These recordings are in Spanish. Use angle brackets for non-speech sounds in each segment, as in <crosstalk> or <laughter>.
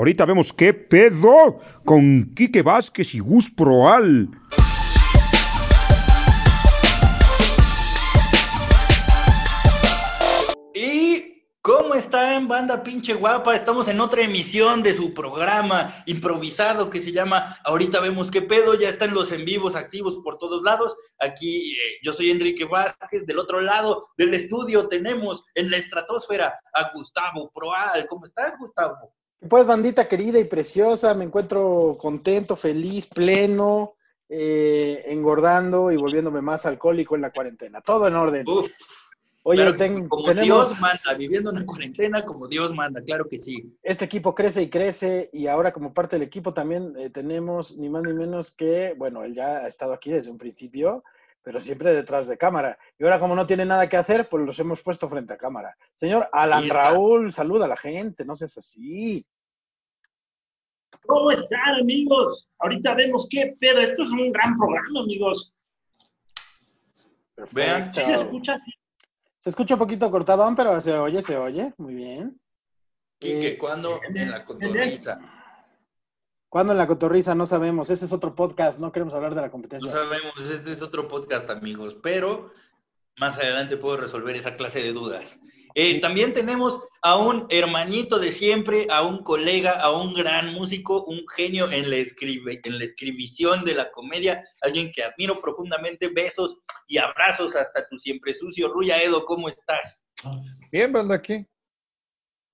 Ahorita vemos qué pedo con Quique Vázquez y Gus Proal. ¿Y cómo están, banda pinche guapa? Estamos en otra emisión de su programa improvisado que se llama Ahorita vemos qué pedo. Ya están los en vivos activos por todos lados. Aquí eh, yo soy Enrique Vázquez. Del otro lado del estudio tenemos en la estratosfera a Gustavo Proal. ¿Cómo estás, Gustavo? Pues, bandita querida y preciosa, me encuentro contento, feliz, pleno, eh, engordando y volviéndome más alcohólico en la cuarentena. Todo en orden. Uf, Oye, claro que ten- sí, como tenemos Dios manda, viviendo una cuarentena como Dios manda, claro que sí. este equipo crece y crece y ahora como parte del equipo también eh, tenemos ni más ni menos que, bueno, él ya ha estado aquí desde un principio, pero siempre detrás de cámara. Y ahora como no tiene nada que hacer, pues los hemos puesto frente a cámara. Señor Alan. Raúl, saluda a la gente, no seas así. ¿Cómo están, amigos? Ahorita vemos qué pedo. Esto es un gran programa, amigos. Vean, ¿Sí se escucha? Sí. Se escucha un poquito cortadón, pero se oye, se oye. Muy bien. Quique, Eh, ¿cuándo en la cotorriza? ¿Cuándo en la cotorriza? No sabemos. Ese es otro podcast. No queremos hablar de la No competencia. sabemos, este es otro podcast, amigos, pero más adelante puedo resolver esa clase de dudas. Eh, también tenemos a un hermanito de siempre, a un colega, a un gran músico, un genio en la, escribe, en la escribición de la comedia, alguien que admiro profundamente. Besos y abrazos hasta tu siempre sucio. Ruya Edo, ¿cómo estás? Bien, banda, aquí.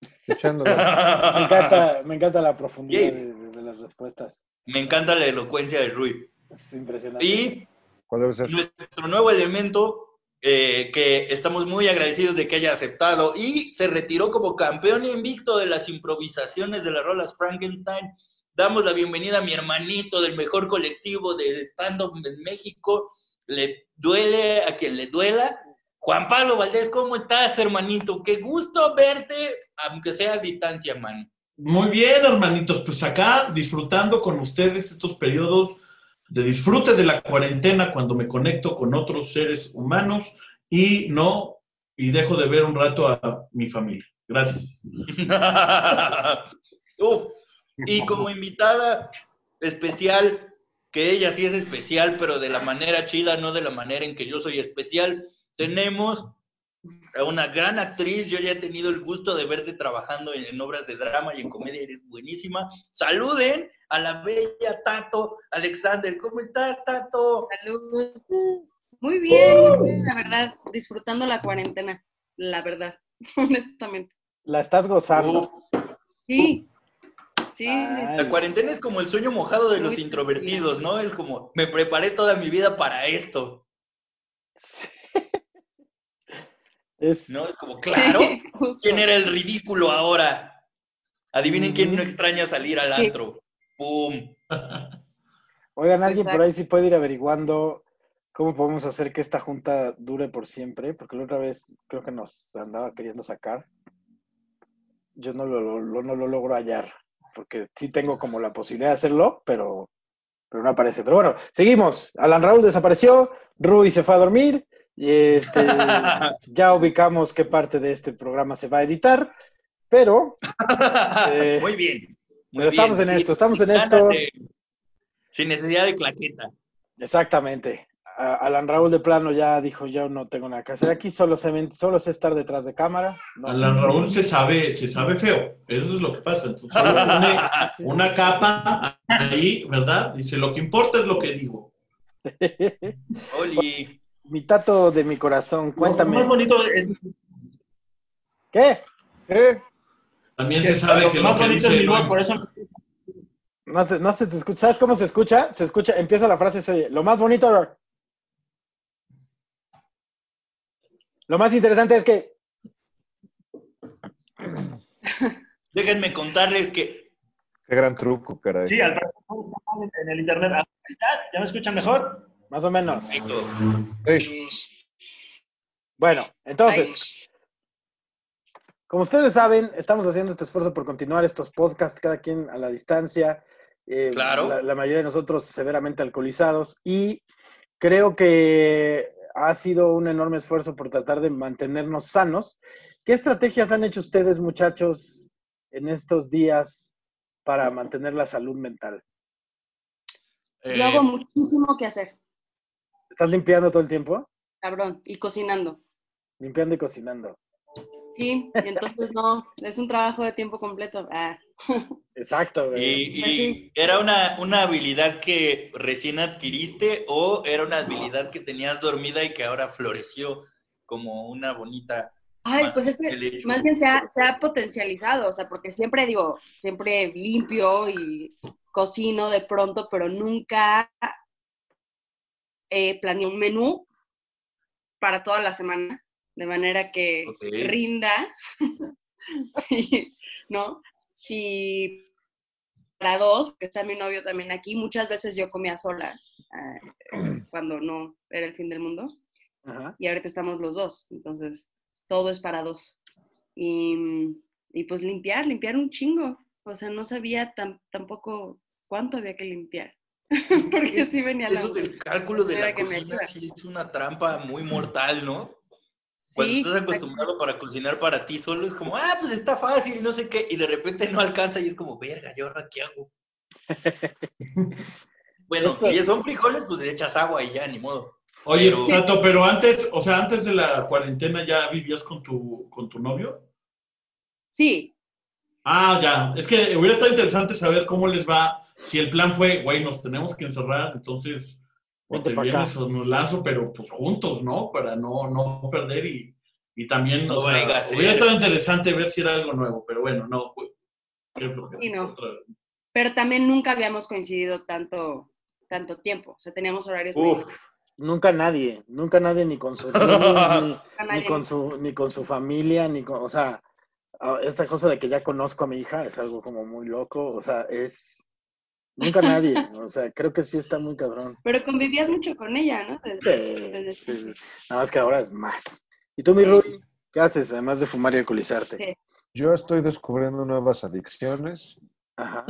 <laughs> Escuchándolo. Me encanta, me encanta la profundidad de, de- las respuestas. Me encanta la elocuencia de Rui. Es impresionante. Y ¿Cuál debe ser? nuestro nuevo elemento, eh, que estamos muy agradecidos de que haya aceptado y se retiró como campeón invicto de las improvisaciones de las rolas Frankenstein. Damos la bienvenida a mi hermanito del mejor colectivo de stand-up en México. Le duele a quien le duela. Juan Pablo Valdés, ¿cómo estás, hermanito? Qué gusto verte, aunque sea a distancia, mano. Muy bien, hermanitos, pues acá disfrutando con ustedes estos periodos de disfrute de la cuarentena cuando me conecto con otros seres humanos y no, y dejo de ver un rato a mi familia. Gracias. <laughs> Uf. Y como invitada especial, que ella sí es especial, pero de la manera chila, no de la manera en que yo soy especial, tenemos una gran actriz. Yo ya he tenido el gusto de verte trabajando en, en obras de drama y en comedia, eres buenísima. Saluden a la bella Tato Alexander. ¿Cómo estás, Tato? Salud. Muy bien, la verdad, disfrutando la cuarentena, la verdad, <laughs> honestamente. La estás gozando. Uf. Sí, sí, Ay. La cuarentena es como el sueño mojado de los introvertidos, ¿no? Es como, me preparé toda mi vida para esto. Es, ¿No? Es como, claro. <laughs> ¿Quién era el ridículo ahora? Adivinen quién no extraña salir al Sí. antro. ¡Pum! <laughs> Oigan, alguien por ahí sí puede ir averiguando cómo podemos hacer que esta junta dure por siempre, porque la otra vez creo que nos andaba queriendo sacar. Yo no lo, lo- lo- no lo logro hallar, porque sí tengo como la posibilidad de hacerlo, pero, pero no aparece. Pero bueno, seguimos. Alan Raúl desapareció, Rui se fue a dormir, este, <laughs> ya ubicamos qué parte de este programa se va a editar, pero Eh, Muy bien. Muy pero estamos bien. en Sí, esto, estamos en esto. Sin necesidad de claqueta. Exactamente. A- Alan Raúl de plano ya dijo, yo no tengo nada que hacer aquí, solo sé, solo sé estar detrás de cámara. No. Alan Raúl se sabe, se sabe feo. Eso es lo que pasa. Entonces, <laughs> una capa ahí, ¿verdad? Dice, lo que importa es lo que digo. <laughs> Oli. Mi tato de mi corazón, Lo más cuéntame. bonito es, ¿Qué? ¿Eh? También se sabe lo que más lo que bonito es dice mi voz, no- por eso No se, no se te escucha. ¿Sabes cómo se escucha? Se escucha, empieza la frase, se oye, lo más bonito. Lo más interesante es que. Déjenme contarles que. Qué gran truco, caray. sí, al parecer todo está mal en, el internet. Ah, ahí está, ¿Ya me escuchan mejor? Más o menos. Bueno, entonces, como ustedes saben, estamos haciendo este esfuerzo por continuar estos podcasts, cada quien a la distancia. eh, Claro. La, la mayoría de nosotros severamente alcoholizados. Y creo que ha sido un enorme esfuerzo por tratar de mantenernos sanos. ¿Qué estrategias han hecho ustedes, muchachos, en estos días para mantener la salud mental? Eh, Yo hago muchísimo que hacer, ¿Estás limpiando todo el tiempo? cabrón, y cocinando. Limpiando y cocinando. Sí, y entonces no, es un trabajo de tiempo completo. Ah. Exacto, güey. y, Pues y sí. ¿Era una, una habilidad que recién adquiriste o era una habilidad que tenías dormida y que ahora floreció como una bonita... Ay, pues es que más bien se ha, se ha potencializado, o sea, porque siempre digo, siempre limpio y cocino de pronto, pero nunca eh, planeé un menú para toda la semana, de manera que rinda, <laughs> ¿no? Y para dos, porque está mi novio también aquí, muchas veces yo comía sola ah, cuando no era el fin del mundo Ajá. y ahorita estamos los dos, entonces todo es para dos. Y, y pues limpiar, limpiar un chingo. O sea, no sabía tam- tampoco cuánto había que limpiar, porque sí venía la... Eso del cálculo de la cocina sí es una trampa muy mortal, ¿no? Cuando Sí, estás acostumbrado para cocinar para ti solo es como, ah, pues está fácil, no sé qué, y de repente no alcanza y es como, verga, ¿y ahora qué hago? <laughs> bueno, Esto- si son frijoles, pues le echas agua y ya, ni modo. Oye, Pero- Tato, pero antes, o sea, antes de la cuarentena ya vivías con tu, con tu novio. sí, Ah, ya. Es que hubiera estado interesante saber cómo les va. Si el plan fue, güey, nos tenemos que encerrar, entonces o te vienes o nos lazo, pero pues juntos, ¿no? Para no, no perder y, y también, No o sea, hubiera estado interesante ver si era algo nuevo, pero bueno, no. flojera. Sí, no. Pero también nunca habíamos coincidido tanto, tanto tiempo. O sea, teníamos horarios Uf, muy- Nunca nadie, nunca nadie ni con sus <laughs> niños, ni, ni con su, ni con su familia, ni con, o sea, ah, esta cosa de que ya conozco a mi hija es algo como muy loco, o sea, es nunca nadie, o sea, creo que sí está muy cabrón. Pero convivías mucho con ella, ¿no? Desde- Sí, desde- sí, sí. Nada más que ahora es más. ¿Y tú, mi Rui, qué haces además de fumar y alcoholizarte? Sí. Yo estoy descubriendo nuevas adicciones. Ajá.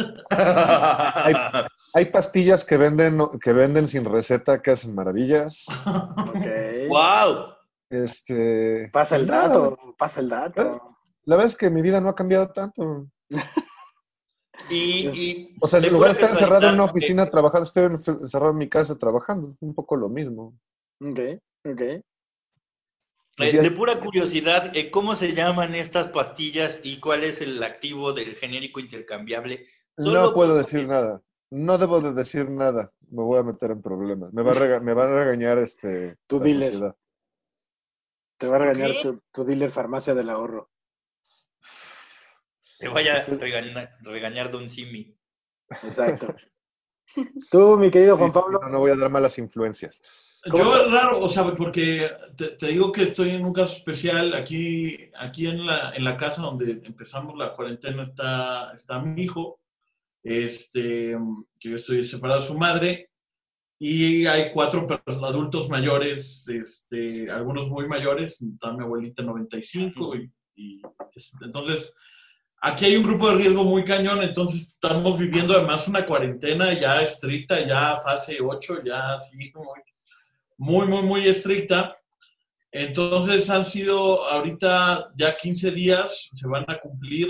Hay pastillas que venden, que venden sin receta que hacen maravillas. Ok. wow. Este, Pasa el pues nada, dato, pasa el dato. La verdad es que mi vida no ha cambiado tanto. Y, y O sea, en de lugar de pura estar encerrado en una oficina eh, trabajando, estoy en- encerrado en mi casa trabajando. Es un poco lo mismo. Ok, ok. Eh, Decías- de pura curiosidad, eh, ¿cómo se llaman estas pastillas y cuál es el activo del genérico intercambiable? Solo No puedo por- decir nada. No debo de decir nada. Me voy a meter en problemas. Me va a, rega- me va a regañar este, Tu dealer. sociedad. Te va a regañar tu dealer farmacia del ahorro. <laughs> Te vaya a Estoy- regañar, regañar Don Simi. Exacto. <laughs> Tú, mi querido Juan Sí, Pablo, no, no voy a dar malas influencias. ¿Cómo Yo es raro, o sea, porque te, te digo que estoy en un caso especial. Aquí, aquí en la, en la casa donde empezamos la cuarentena está, está mi hijo, este, que yo estoy separado de su madre, y hay cuatro personas, adultos mayores, este, algunos muy mayores, está mi abuelita 95, y, y entonces aquí hay un grupo de riesgo muy cañón, entonces estamos viviendo además una cuarentena ya estricta, ya fase 8, ya así como muy, muy, muy estricta. Entonces han sido ahorita ya 15 días, se van a cumplir,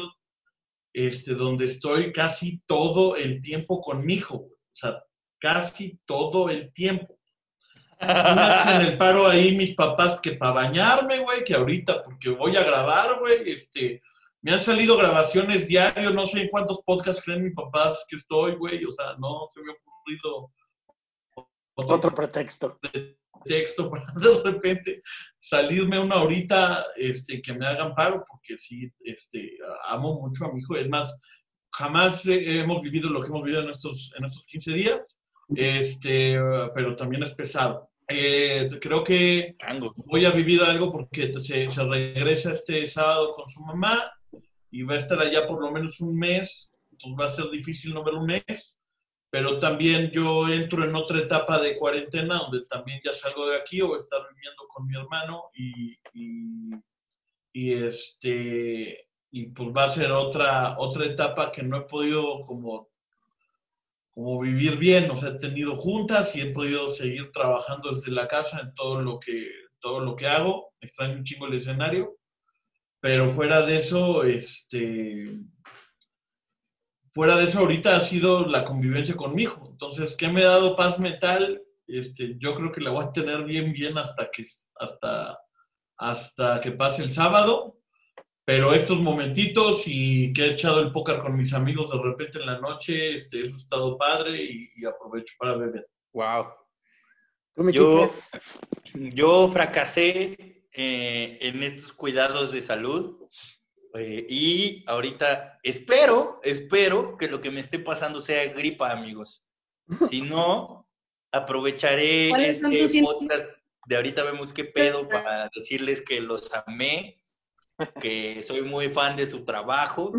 este, donde estoy casi todo el tiempo con mi hijo, o sea, casi todo el tiempo. Hacen el paro ahí mis papás que para bañarme, güey, que ahorita porque voy a grabar, güey, este, me han salido grabaciones diarios, no sé en cuántos podcasts creen mis papás que estoy, güey, o sea, no se me ha ocurrido otro pretexto. texto <laughs> para de repente salirme una horita este, que me hagan paro, porque sí, este, amo mucho a mi hijo. Es más, jamás eh, hemos vivido lo que hemos vivido en estos, en estos 15 días, este, pero también es pesado. Eh, creo que voy a vivir algo porque se, se regresa este sábado con su mamá y va a estar allá por lo menos un mes, entonces va a ser difícil no ver un mes pero también yo entro en otra etapa de cuarentena donde también ya salgo de aquí o estar viviendo con mi hermano y, y, y, este y pues va a ser otra otra etapa que no he podido como como vivir bien, o sea, he tenido juntas y he podido seguir trabajando desde la casa en todo lo que todo lo que hago, extraño un chingo el escenario, pero fuera de eso, este fuera de eso, ahorita ha sido la convivencia con mi hijo. Entonces, ¿qué me ha dado paz mental? Este, yo creo que la voy a tener bien, bien hasta que, hasta, hasta que pase el sábado. Pero estos momentitos y que he echado el póker con mis amigos de repente en la noche, este, eso ha estado padre y, y aprovecho para beber. Wow. ¿Tú, mi Yo, yo fracasé eh, en estos cuidados de salud eh, y ahorita espero, espero que lo que me esté pasando sea gripa, amigos. <laughs> Si no, aprovecharé ¿Cuáles son este podcast de ahorita vemos qué pedo para decirles que los amé, que soy muy fan de su trabajo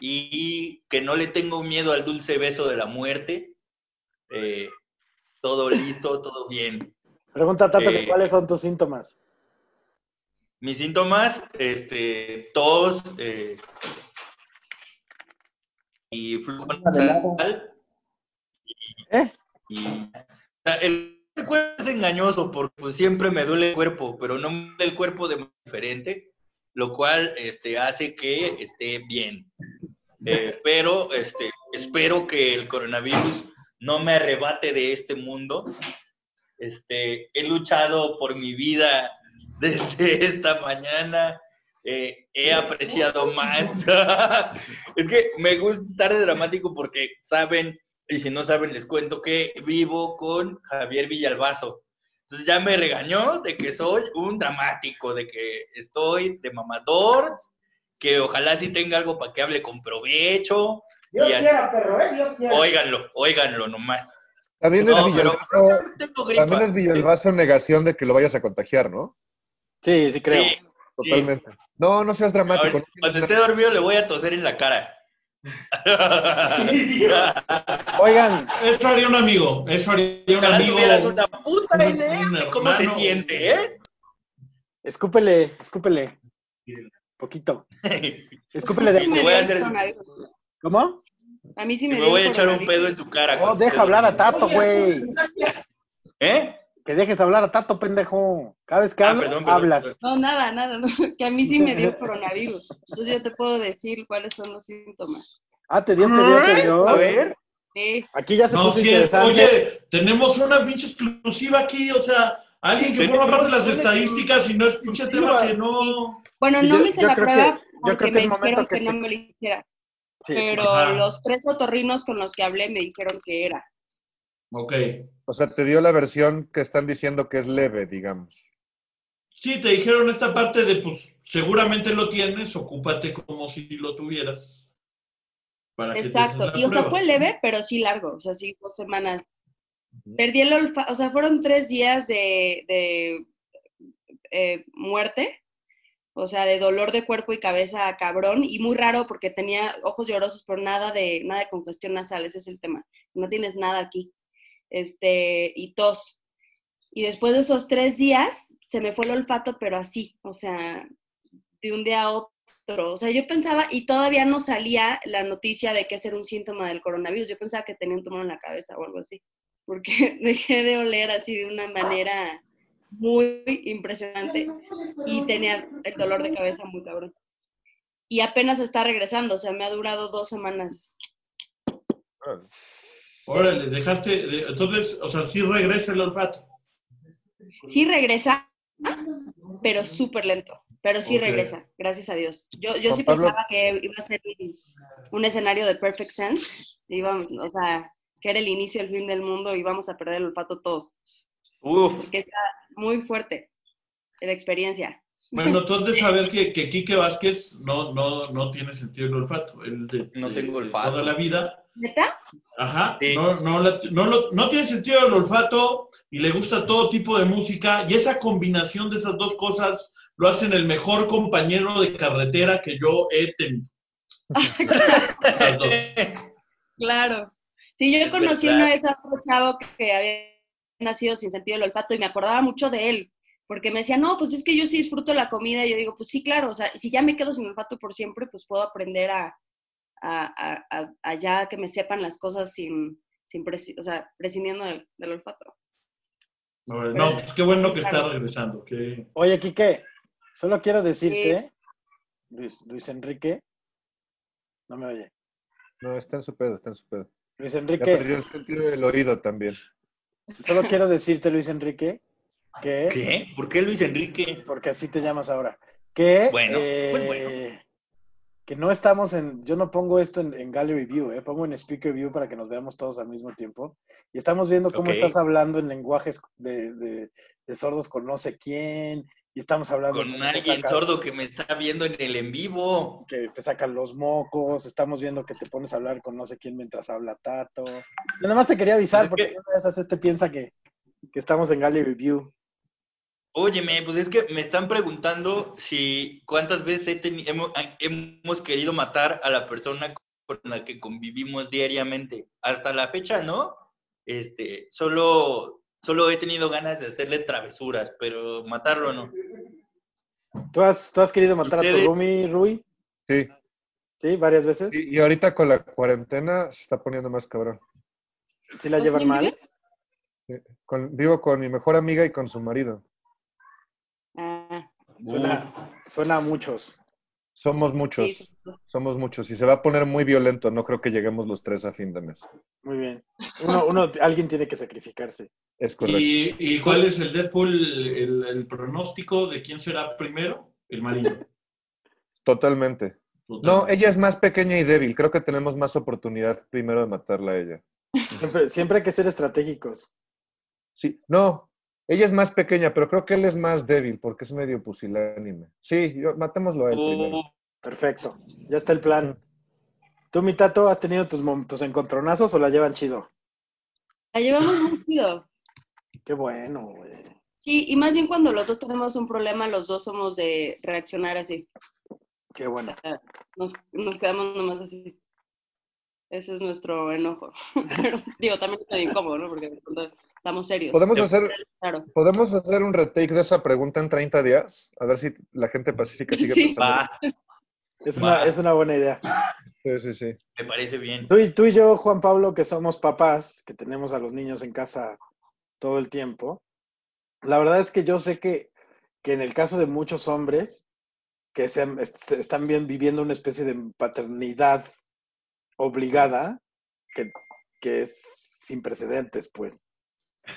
y que no le tengo miedo al dulce beso de la muerte. Eh, todo listo, todo bien. Pregunta a Tato que Eh, cuáles son tus síntomas. Mis síntomas, este, tos eh, y flujo nasal ¿Eh? y o sea, el cuerpo es engañoso porque pues, siempre me duele el cuerpo, pero no me duele el cuerpo de manera diferente, lo cual este, hace que esté bien. Eh, pero este, espero que el coronavirus no me arrebate de este mundo. Este, he luchado por mi vida desde esta mañana. eh, he apreciado más. <laughs> es que me gusta estar de dramático porque saben, y si no saben, les cuento que vivo con Javier Villalbazo. Entonces ya me regañó de que soy un dramático, de que estoy de mamador, que ojalá sí tenga algo para que hable con provecho. Dios quiera, perro, ¿eh? Dios quiera. Óiganlo, óiganlo nomás. También No, es Villalbazo, también es Villalbazo negación de que lo vayas a contagiar, ¿no? Sí, sí creo. Sí, Totalmente. No, no seas dramático. No cuando esté dormido le voy a toser en la cara. <laughs> Oigan, Eso haría un amigo, eso haría un amigo. una puta idea un de cómo se siente, ¿eh? escúpele, escúpele. Poquito. <laughs> Escúpele Sí de me voy a hacer-. ¿Cómo? A mí sí me me voy a echar un pedo en tu cara. No, cuando deja hablar a. Tato, güey. ¿Eh? Que dejes hablar a Tato, pendejo. Cada vez que Ah, hablo, perdón, perdón, hablas. perdón. No, nada, nada, no, <laughs> que a mí sí me dio <laughs> coronavirus. Entonces yo te puedo decir cuáles son los síntomas. Ah, te dio, te dio, te dio. A ver. Sí, Aquí ya se No, puso sí, interesante. oye, tenemos una pinche exclusiva aquí, o sea, alguien que forma parte de las estadísticas y no es pinche tema que no. Bueno, no me hice yo la que- prueba yo creo que me es momento dijeron que que, no me lo hiciera. Sí, pero los tres otorrinos con los que hablé me dijeron que era. Ok. O sea, te dio la versión que están diciendo que es leve, digamos. Sí, te dijeron esta parte de, pues, seguramente lo tienes, ocúpate como si lo tuvieras. Para Exacto. Y o sea, fue leve, pero sí largo. O sea, sí, dos semanas. Perdí el olfato. O sea, fueron tres días de, de eh, muerte. O sea, de dolor de cuerpo y cabeza cabrón. Y muy raro porque tenía ojos llorosos, pero nada de, nada de congestión nasal. Ese es el tema. No tienes nada aquí. Este, y tos. Y después de esos tres días, se me fue el olfato, pero así. O sea, de un día a otro. O sea, yo pensaba, y todavía no salía la noticia de que ese era un síntoma del coronavirus. Yo pensaba que tenía un tumor en la cabeza o algo así. Porque <laughs> dejé de oler así de una manera muy impresionante y tenía el dolor de cabeza muy cabrón. Y apenas está regresando, o sea, me ha durado dos semanas. Órale, dejaste. de- entonces, o sea, sí regresa el olfato. Sí regresa, pero súper lento. Pero sí Ok. regresa, gracias a Dios. Yo, yo sí Pablo- pensaba que iba a ser un, escenario de Perfect Sense. Íbamos, o sea, que era el inicio del fin del mundo y íbamos a perder el olfato todos. Uf, Porque está muy fuerte la experiencia. Bueno, tú has de <laughs> saber que, que Quique Vázquez no, no, no tiene sentido el olfato. Él de, No de- tengo de olfato. Toda la vida. ¿Neta? Ajá. Sí. No, no, la- no, lo- no tiene sentido el olfato y le gusta todo tipo de música. Y esa combinación de esas dos cosas lo hacen el mejor compañero de carretera que yo he tenido. Las dos. <laughs> Claro. Sí, yo Es conocí verdad. una vez a otro chavo que, que había nacido sin sentido del olfato y me acordaba mucho de él, porque me decía, no, pues es que yo sí disfruto la comida y yo digo, pues sí, claro, o sea, si ya me quedo sin olfato por siempre, pues puedo aprender a, a, a, a- a ya que me sepan las cosas sin, sin o sea, prescindiendo del, del olfato. No, pues qué bueno que está regresando. que- Oye, Quique, solo quiero decirte, Luis, Luis Enrique, no me oye. No, está en su pedo, está en su pedo. Luis Ya Enrique, perdió el sentido del oído también. solo quiero decirte, Luis Enrique, que, ¿Qué? ¿Por qué Luis Enrique? porque así te llamas ahora, que, Bueno, eh, pues bueno. Que no estamos en, yo no pongo esto en, en Gallery View, eh, pongo en Speaker View para que nos veamos todos al mismo tiempo. Y estamos viendo cómo estás hablando en lenguajes de, de- de sordos con no sé quién, y estamos hablando Con alguien saca- sordo que me está viendo en el en vivo. que te sacan los mocos, estamos viendo que te pones a hablar con no sé quién mientras habla Tato. Yo nada más te quería avisar Es porque vez haces este piensa que, que estamos en Gallery View. Óyeme, pues es que me están preguntando si cuántas veces he teni- hemos, hemos querido matar a la persona con la que convivimos diariamente. Hasta la fecha, ¿no? Este, solo, solo he tenido ganas de hacerle travesuras, pero matarlo no. ¿Tú has, tú has querido matar a tu roomie, Rui? Sí, ¿Sí? ¿Varias veces? y, y ahorita con la cuarentena se está poniendo más cabrón. ¿Sí la ¿Con llevan mal? Con- vivo con mi mejor amiga y con su marido. Suena, suena a muchos. Somos muchos, sí, sí. somos muchos. Y se va a poner muy violento. No creo que lleguemos los tres a fin de mes. Muy bien. Uno, uno, alguien tiene que sacrificarse. Es correcto. ¿Y, y cuál es el Deadpool, el, el pronóstico de quién será primero? El marido. Totalmente. No, ella es más pequeña y débil. Creo que tenemos más oportunidad primero de matarla a ella. Siempre, siempre hay que ser estratégicos. Sí, no, ella es más pequeña, pero creo que él es más débil porque es medio pusilánime. Sí, yo, matémoslo a él primero. Uh, Perfecto. Ya está el plan. ¿Tú, mi tato, has tenido tus, tus encontronazos o la llevan chido? La llevamos muy chido. Qué bueno, güey. Sí, y más bien cuando los dos tenemos un problema, los dos somos de reaccionar así. Qué bueno. Nos, nos quedamos nomás así. Ese es nuestro enojo. <laughs> Pero, digo, también está incómodo, ¿no? Porque de pronto estamos serios. ¿Podemos hacer, Claro. ¿Podemos hacer un retake de esa pregunta en 30 días? A ver si la gente pacífica sigue <laughs> Sí. pensando. va, Es Va. una, es una buena idea. Sí, sí, sí. me parece bien. Tú y, tú y yo, Juan Pablo, que somos papás, que tenemos a los niños en casa todo el tiempo, la verdad es que yo sé que, que en el caso de muchos hombres que se, están bien viviendo una especie de paternidad obligada, que, que es sin precedentes, pues.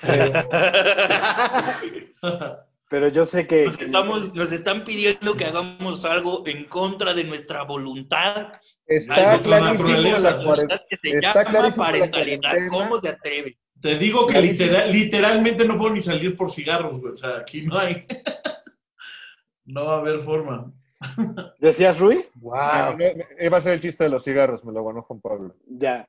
Pero, <laughs> pero yo sé que, Nos, estamos, nos están pidiendo que hagamos algo en contra de nuestra voluntad. Está Ay, la clarísimo la cuarentena. Está llama clarísimo la parentalidad. ¿Cómo se atreve? Te digo que literal- literalmente no puedo ni salir por cigarros, güey. O sea, aquí no hay. <laughs> no va a haber forma. ¿Decías, Rui? Wow. Iba a ser el chiste de los cigarros, me lo ganó Juan Pablo. Ya.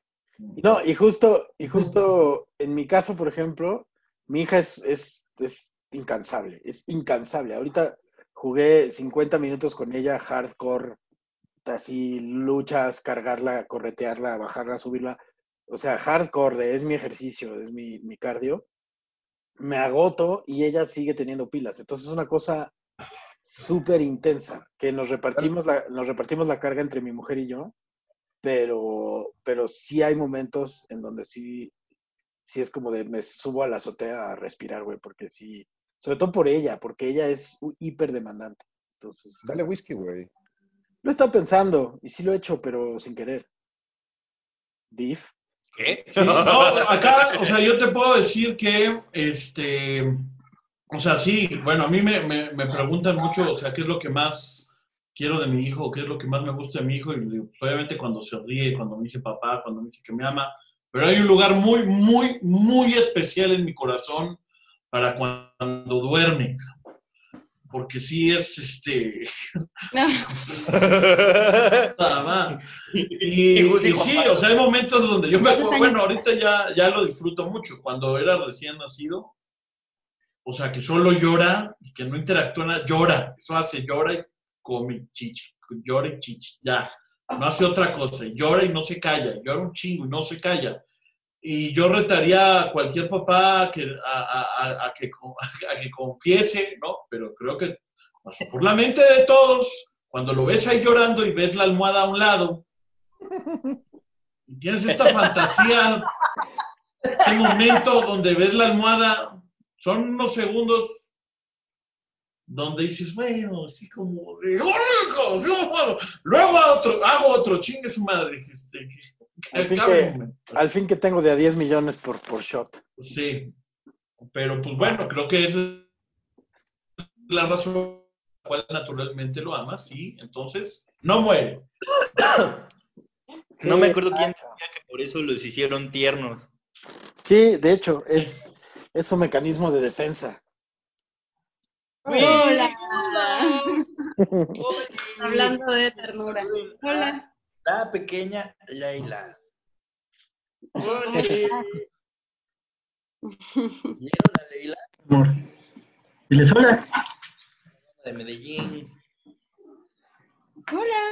No, y justo, y justo en mi caso, por ejemplo, mi hija es, es, es incansable, es incansable. Ahorita jugué 50 minutos con ella, hardcore, así luchas, cargarla, corretearla, bajarla, subirla. O sea, hardcore, es mi ejercicio, es mi, mi cardio. Me agoto y ella sigue teniendo pilas. Entonces es una cosa súper intensa, que nos repartimos la, nos repartimos la carga entre mi mujer y yo pero, pero sí hay momentos en donde sí, sí es como de me subo a la azotea a respirar, güey, porque sí, sobre todo por ella, porque ella es hiper demandante. Entonces, Dale whisky, güey. lo he estado pensando y sí lo he hecho, pero sin querer. Diff. ¿Qué? Sí, no, <laughs> acá, o sea, yo te puedo decir que, este, o sea, sí, bueno, a mí me, me, me preguntan mucho, o sea, qué es lo que más quiero de mi hijo, qué es lo que más me gusta de mi hijo, y digo, pues, obviamente cuando se ríe, cuando me dice papá, cuando me dice que me ama, pero hay un lugar muy, muy, muy especial en mi corazón para cuando duerme, porque sí es, este, <laughs> nada más. Y, Y sí, o sea, hay momentos donde yo me ¿Cuántos acuerdo, bueno, ahorita ya, ya lo disfruto mucho. Cuando era recién nacido, o sea, que solo llora y que no interactúa, nada, llora. Eso hace, llora y come chichi, llora y chichi, ya. No hace otra cosa, llora y no se calla, llora un chingo y no se calla. Y yo retaría a cualquier papá a que, <laughs> a que confiese, ¿no? Pero creo que pasó por la mente de todos, cuando lo ves ahí llorando y ves la almohada a un lado, y tienes esta fantasía, <laughs> este momento donde ves la almohada, son unos segundos donde dices, bueno, así como de, "Oh, no puedo". luego a otro, hago otro, chingue su madre, este, Al fin que-. Al fin que tengo de a 10 millones por, por shot. Sí. Pero pues bueno, creo que es la razón por la cual naturalmente lo amas, sí. Entonces, no muere. No me acuerdo quién decía que por eso los hicieron tiernos. Sí, de hecho, es, es su mecanismo de defensa. Hola. Oye. <laughs> Hablando de ternura. Hola. La pequeña Leila. ¿Cómo Hola. ¿Vieron a Leila amor. Diles hola. de Medellín? Hola.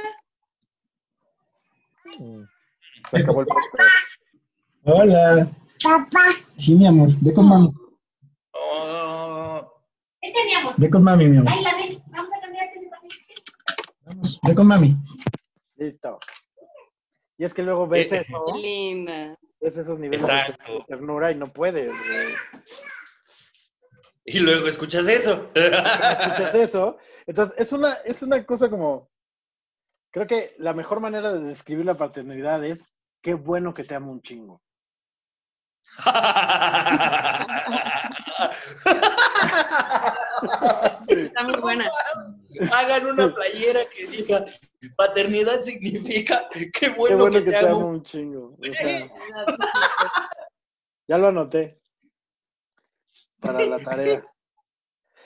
Se acabó el podcast. Hola. Sí, mi amor. Ve con mami. Oh, Vente, mi amor. Ve con mami, mi amor. Vamos a cambiarte ese papel. Vamos. Ve con mami. Listo. Y es que luego ves Eh, eso, linda. ves esos niveles de Exacto. ternura y no puedes. güey. y luego escuchas eso. escuchas eso. Entonces, es una, es una cosa como. Creo que la mejor manera de describir la paternidad es qué bueno que te amo un chingo. <laughs> <laughs> Está muy buena. Hagan una playera que diga paternidad significa qué Qué bueno, que, te amo. un chingo. O sea, <laughs> ya lo anoté. Para la tarea. <laughs>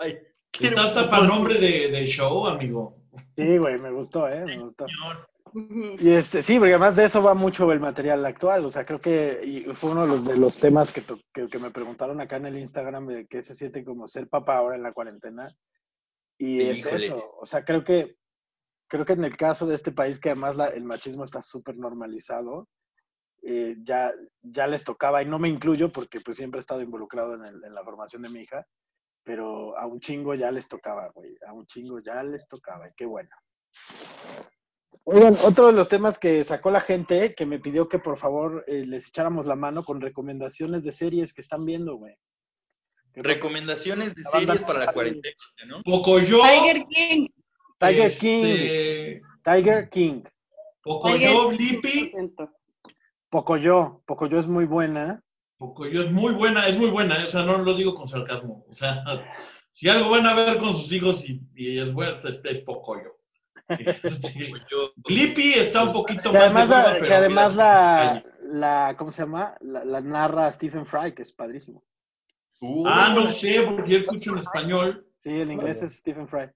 Ay, qué Está hasta para nombre de, de show, amigo. Sí, güey, me gustó, ¿eh? Me gustó. señor. Y este, sí, porque además de eso va mucho el material actual. O sea, creo que y fue uno de los, de los temas que, to- que, que me preguntaron acá en el Instagram de qué se siente como ser papá ahora en la cuarentena. Y es Híjole. eso. O sea, creo que, creo que en el caso de este país, que además la- el machismo está súper normalizado, eh, ya, ya les tocaba, y no me incluyo porque pues siempre he estado involucrado en, el- en la formación de mi hija, pero a un chingo ya les tocaba, güey. A un chingo ya les tocaba. Y qué bueno. Oigan, otro de los temas que sacó la gente, que me pidió que por favor eh, les echáramos la mano con recomendaciones de series que están viendo, güey. Recomendaciones de La series para la cuarentena, ¿no? Pocoyo. Tiger King. Tiger King. este, Tiger King. Pocoyo, Blippi. 100%. Pocoyo. Pocoyo es muy buena. Pocoyo es muy buena, es muy buena. O sea, no lo digo con sarcasmo. O sea, <laughs> si algo van a ver con sus hijos y, y es bueno, es, es Pocoyo. Este, está un poquito Que más de además, la, hueva, que pero además la, ¿cómo se llama? La, la narra Stephen Fry, que es padrísimo. Ah, no sé, porque yo escucho en español. Sí, en inglés es Stephen Fry.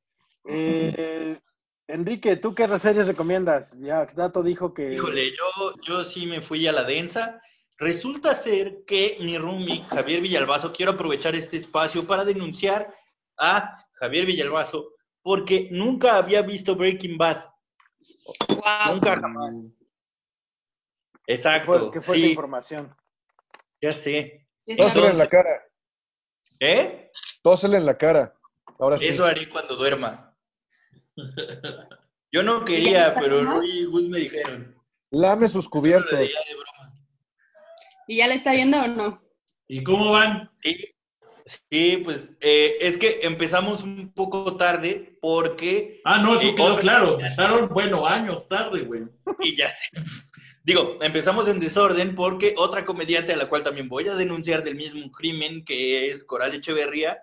Eh, Enrique, ¿tú qué series recomiendas? Ya Dato dijo que... Híjole, yo, yo sí me fui a la densa. Resulta ser que mi roomie, Javier Villalbazo, quiero aprovechar este espacio para denunciar a Javier Villalbazo porque nunca había visto Breaking Bad. Wow. Nunca jamás. ¿Qué fue, Exacto. qué fue sí, información? ya sé. Sí, Tósele en la cara. ¿Eh? Tósele en la cara. Ahora sí. Eso haré cuando duerma. <laughs> Yo no quería, pero Rui y Gus me dijeron. Lame sus cubiertos. ¿Y ya le está viendo o no? ¿Y cómo van? Sí, sí, pues eh, es que empezamos un poco tarde porque Ah, no, eso Eh, quedó claro. Empezaron, bueno, años tarde, güey. y ya sé. Digo, empezamos en desorden porque otra comediante a la cual también voy a denunciar del mismo crimen, que es Coral Echeverría,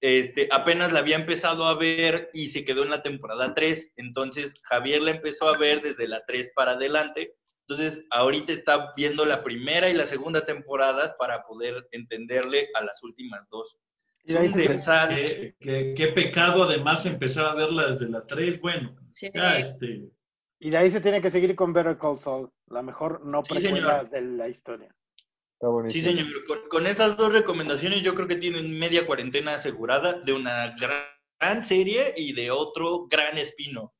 este, apenas la había empezado a ver y se quedó en la temporada 3. Entonces, Javier la empezó a ver desde la 3 para adelante. Entonces, ahorita está viendo la primera y la segunda temporadas para poder entenderle a las últimas dos. Y de ahí Es se- un rebsal. Qué, qué- qué pecado además empezar a verla desde la 3. Bueno, Sí. ya este. Y de ahí se tiene que seguir con Better Call Saul, la mejor no Sí, precuela de la historia. Está Sí, señor. Con, con esas dos recomendaciones yo creo que tienen media cuarentena asegurada de una gran, gran serie y de otro gran espino.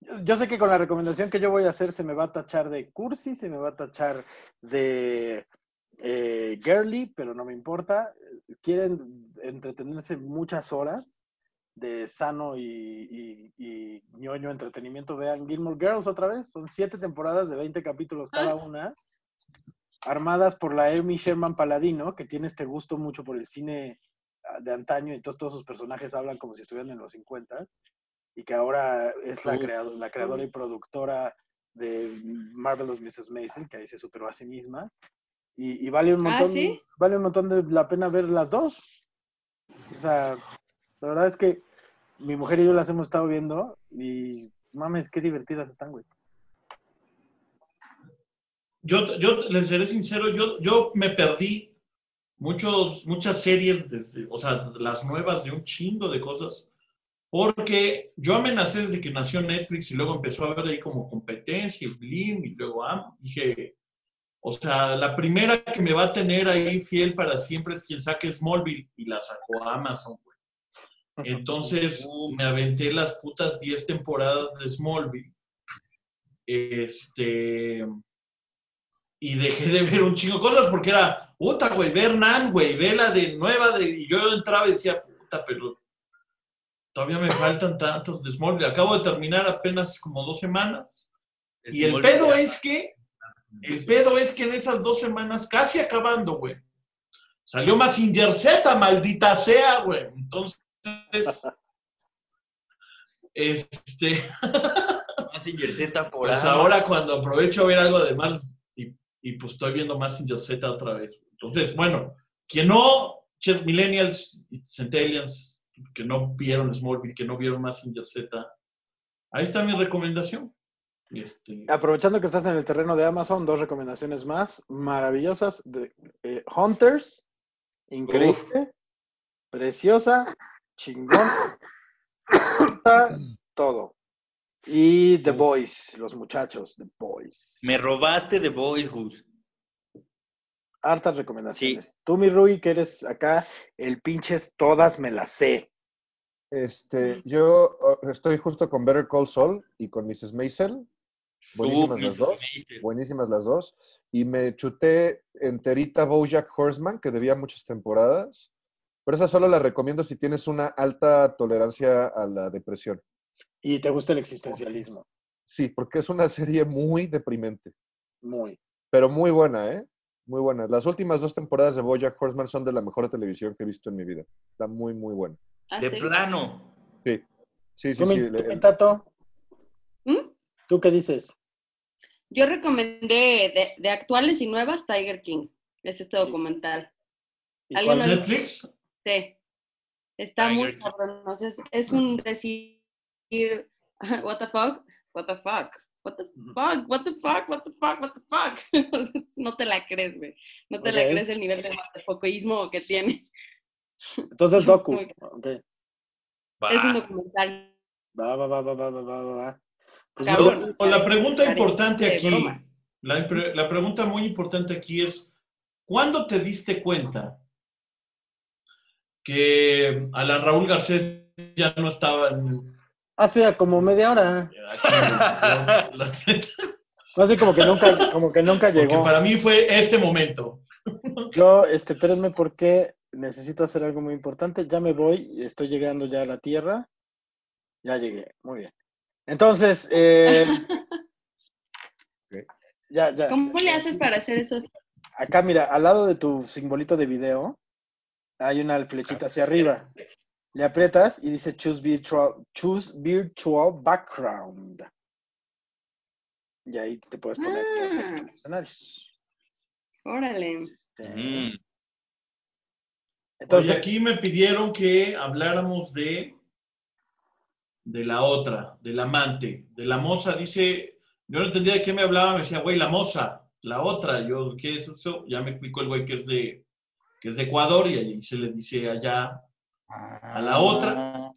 Yo, sé que con la recomendación que yo voy a hacer se me va a tachar de cursi, se me va a tachar de eh, girly, pero no me importa. Quieren entretenerse muchas horas de sano y, y, y ñoño entretenimiento. Vean Gilmore Girls otra vez. Son siete temporadas de 20 capítulos cada una, armadas por la Amy Sherman Paladino, que tiene este gusto mucho por el cine ah, de antaño, entonces todos sus personajes hablan como si estuvieran en los 50 y que ahora es la, Uf. creado- la creadora y productora de Marvelous Mrs. Maisel, que ahí se superó a sí misma. Y, y vale un Ah, montón, ¿sí? vale un montón de la pena ver las dos. O sea, la verdad es que mi mujer y yo las hemos estado viendo y mames, qué divertidas están, güey. Yo, yo les seré sincero, yo, yo me perdí muchos, muchas series, desde, o sea, las nuevas de un chingo de cosas, porque yo amenacé desde que nació Netflix y luego empezó a ver ahí como competencia y Blim y luego Am, dije, o sea, la primera que me va a tener ahí fiel para siempre es quien saque Smallville y la sacó Amazon, güey. Entonces me aventé las putas 10 temporadas de Smallville. Este. Y dejé de ver un chingo de cosas porque era, puta, güey, ver Nan, güey, ve la de nueva. De, y yo entraba y decía, puta, pero todavía me faltan tantos de Smallville. Acabo de terminar apenas como dos semanas. Y el pedo es que, el pedo es que en esas dos semanas, casi acabando, güey, salió más Z, maldita sea, güey. Entonces, <laughs> este, <laughs> Mazinger Z por pues ahora. cuando aprovecho a ver algo de más, y, y pues estoy viendo más Z otra vez. Entonces, bueno, quien no, Ches Millennials Centennials, que no vieron Smallville, que no vieron más Z, ahí está mi recomendación. Este, Aprovechando que estás en el terreno de Amazon, dos recomendaciones más maravillosas. De, eh, Hunters, increíble, preciosa, chingón, <coughs> todo. Y The Boys, los muchachos, The Boys. Me robaste de Boys, Gus. Hartas recomendaciones. Tú, mi Rui, que eres acá, el pinches todas me las sé. Este, yo oh, estoy justo con Better Call Saul y con Mrs. Maisel. Buenísimas las dos. Maisel. Buenísimas las dos. Y me chuté enterita Bojack Horseman, que debía muchas temporadas. Pero esa solo la recomiendo si tienes una alta tolerancia a la depresión. Y te gusta el existencialismo. Sí, porque es una serie muy deprimente, Muy. pero muy buena, ¿eh? Muy buena. Las últimas dos temporadas de Bojack Horseman son de la mejor televisión que he visto en mi vida. Está muy, muy buena. Ah, De ¿sí? plano. Sí, sí, sí. ¿Tú, mi, sí, tú, el- mi Tato? ¿Mm? ¿Tú qué dices? Yo recomendé de, de actuales y nuevas Tiger King. Es este documental. ¿Y ¿Alguien cuál? Netflix, Sí. Está Tiger muy cabrón. es, es un decir, <laughs> what the fuck, what the fuck, what the fuck, what the fuck, what the fuck, what the fuck. <laughs> No te la crees, güey. No te la crees el nivel de focoísmo que tiene. <laughs> Entonces, Docu. Muy- Ok. Va. Es un documental. Va, va, va, va, va, va, va, va. Pues Cabrón. no, la pregunta importante aquí, la pregunta muy importante aquí es, ¿cuándo te diste cuenta que Alan Raúl Garcés ya no estaba en... hace como media hora. <laughs> No sé, como que nunca, como que nunca porque llegó. para mí fue este momento. Yo, este, espérenme porque necesito hacer algo muy importante. Ya me voy, estoy llegando ya a la Tierra. Ya llegué, muy bien. Entonces, eh, <laughs> ya, ya. ¿Cómo le haces para hacer eso? Acá, mira, al lado de tu simbolito de video, hay una flechita hacia arriba. Le aprietas y dice choose virtual, choose virtual background. Y ahí te puedes poner los Ah. escenarios. Órale. Este, Mm. Entonces, Oye, aquí me pidieron que habláramos de, de la otra, del amante, de la moza. Dice, yo no entendía de qué me hablaba, me decía, güey, la moza, la otra. Yo, ¿qué es eso? Ya me explicó el güey que es de, que es de Ecuador y ahí se le dice allá a la otra.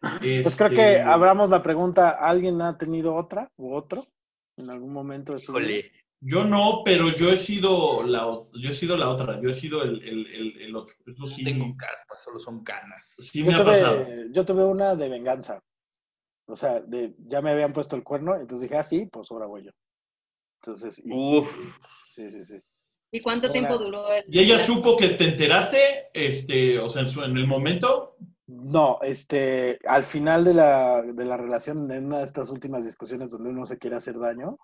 Pues creo este, que abramos la pregunta, ¿alguien ha tenido otra u otro en algún momento de su vida? Híjole. Yo no, pero yo he sido la, yo he sido la otra, yo he sido el, el, el, el otro. Eso No sí, tengo caspa, solo son canas. sí me Yo ha pasado. tuve, yo tuve una de venganza. O sea, de, ya me habían puesto el cuerno, entonces dije, ah, sí, pues ahora voy yo. Entonces, y- Uf. sí, sí, sí. ¿Y cuánto tiempo duró el ¿Y ella supo que te enteraste, este, o sea, en, su- en el momento? No, este, al final de la, de la relación, en una de estas últimas discusiones donde uno se quiere hacer daño,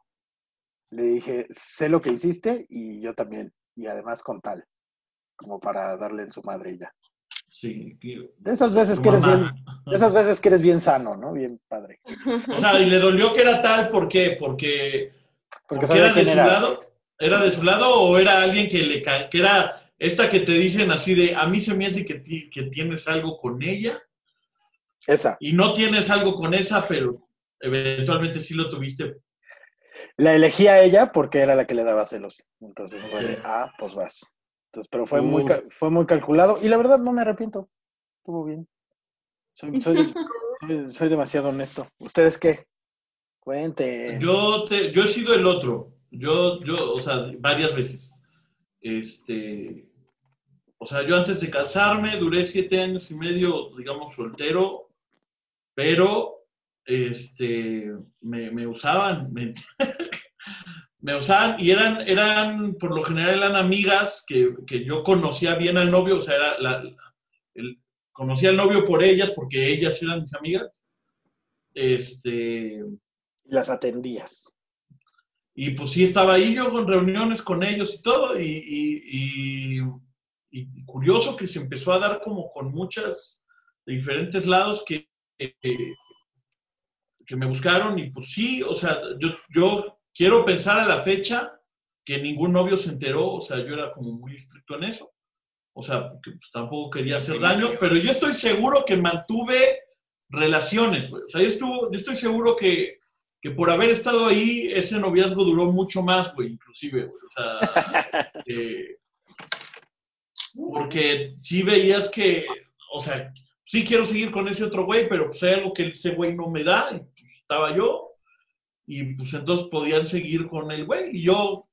le dije, sé lo que hiciste y yo también, y además con tal, como para darle en su madre y ya. Sí. que- De esas veces que eres bien, de esas veces que eres bien sano, ¿no? Bien padre. O sea, y le dolió que era tal, ¿por qué? Porque, Porque porque sabía era de su era. lado. ¿Era de su lado o era alguien que le ca- que era esta que te dicen así de a mí se me hace que, ti- que tienes algo con ella Esa. y no tienes algo con esa, pero eventualmente sí lo tuviste. La elegí a ella porque era la que le daba celos. Entonces fue de, ah, pues vas. Entonces, pero fue muy, Uf. fue muy calculado y la verdad no me arrepiento. Estuvo bien. Soy, soy, <laughs> soy- soy demasiado honesto. ¿Ustedes qué? Cuente. Yo te, yo he sido el otro. Yo, yo, o sea, varias veces. Este, o sea, yo antes de casarme duré siete años y medio, digamos, soltero, pero este, me, me usaban, me, <laughs> usaban y eran, eran, por lo general eran amigas que, que yo conocía bien al novio, o sea, era la, el- conocía al novio por ellas, porque ellas eran mis amigas. Este, Las atendías. Y pues sí estaba ahí yo con reuniones con ellos y todo, y, y- y- y curioso que se empezó a dar como con muchas de diferentes lados que, que, que me buscaron, y pues sí, o sea, yo, yo quiero pensar a la fecha que ningún novio se enteró, o sea, yo era como muy estricto en eso, o sea, porque pues, tampoco quería hacer daño, pero yo estoy seguro que mantuve relaciones, güey, o sea, yo, estuvo, yo estoy seguro que, que por haber estado ahí, ese noviazgo duró mucho más, güey, inclusive, güey. O sea, <laughs> eh, porque sí veías que, o sea, sí quiero seguir con ese otro güey, pero pues hay algo que ese güey no me da, y pues estaba yo, y pues entonces podían seguir con el güey, y yo,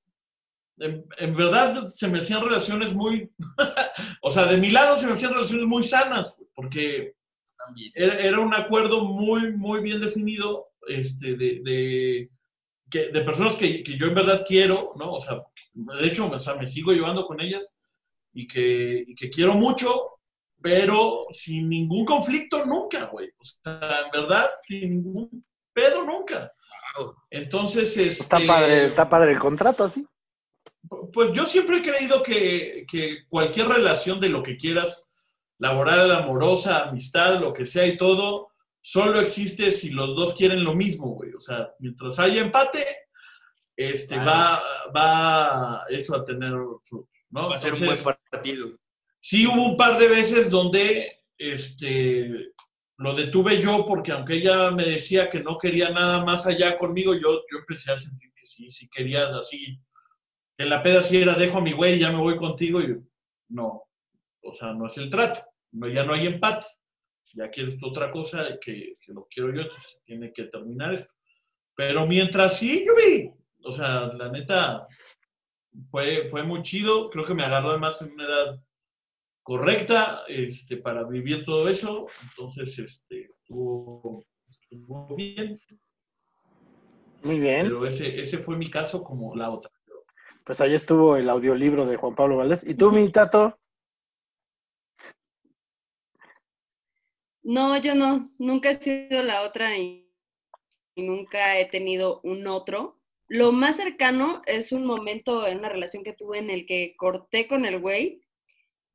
en, en verdad, se me hacían relaciones muy, <laughs> o sea, de mi lado se me hacían relaciones muy sanas, porque era, era un acuerdo muy, muy bien definido este, de, de, que- de personas que, que yo en verdad quiero, ¿no? O sea, de hecho, o sea, me sigo llevando con ellas y que, y que quiero mucho, pero sin ningún conflicto nunca, güey. O sea, en verdad, sin ningún pedo nunca. Entonces, este, Está padre, está padre el contrato, así. pues yo siempre he creído que, que cualquier relación de lo que quieras, laboral, amorosa, amistad, lo que sea y todo, solo existe si los dos quieren lo mismo, güey. O sea, mientras haya empate, este, va, va eso a tener ¿no? Va a ser un buen partido. sí hubo un par de veces donde este lo detuve yo porque aunque ella me decía que no quería nada más allá conmigo, yo, yo empecé a sentir que sí, sí quería así. En la peda sí era dejo a mi güey, ya me voy contigo y no, o sea, no es el trato, no, ya no hay empate, ya quieres tú otra cosa que, que lo quiero yo, entonces tiene que terminar esto. Pero mientras sí, yo vi, o sea, la neta, fue, fue muy chido, creo que me agarró además en una edad correcta este, para vivir todo eso. Entonces, este, estuvo, estuvo bien. Muy bien. Pero ese, ese fue mi caso como la otra. Pues ahí estuvo el audiolibro de Juan Pablo Valdés. ¿Y tú, mi tato? No, yo no, nunca he sido la otra y, nunca he tenido un otro. Lo más cercano es un momento en una relación que tuve en el que corté con el güey,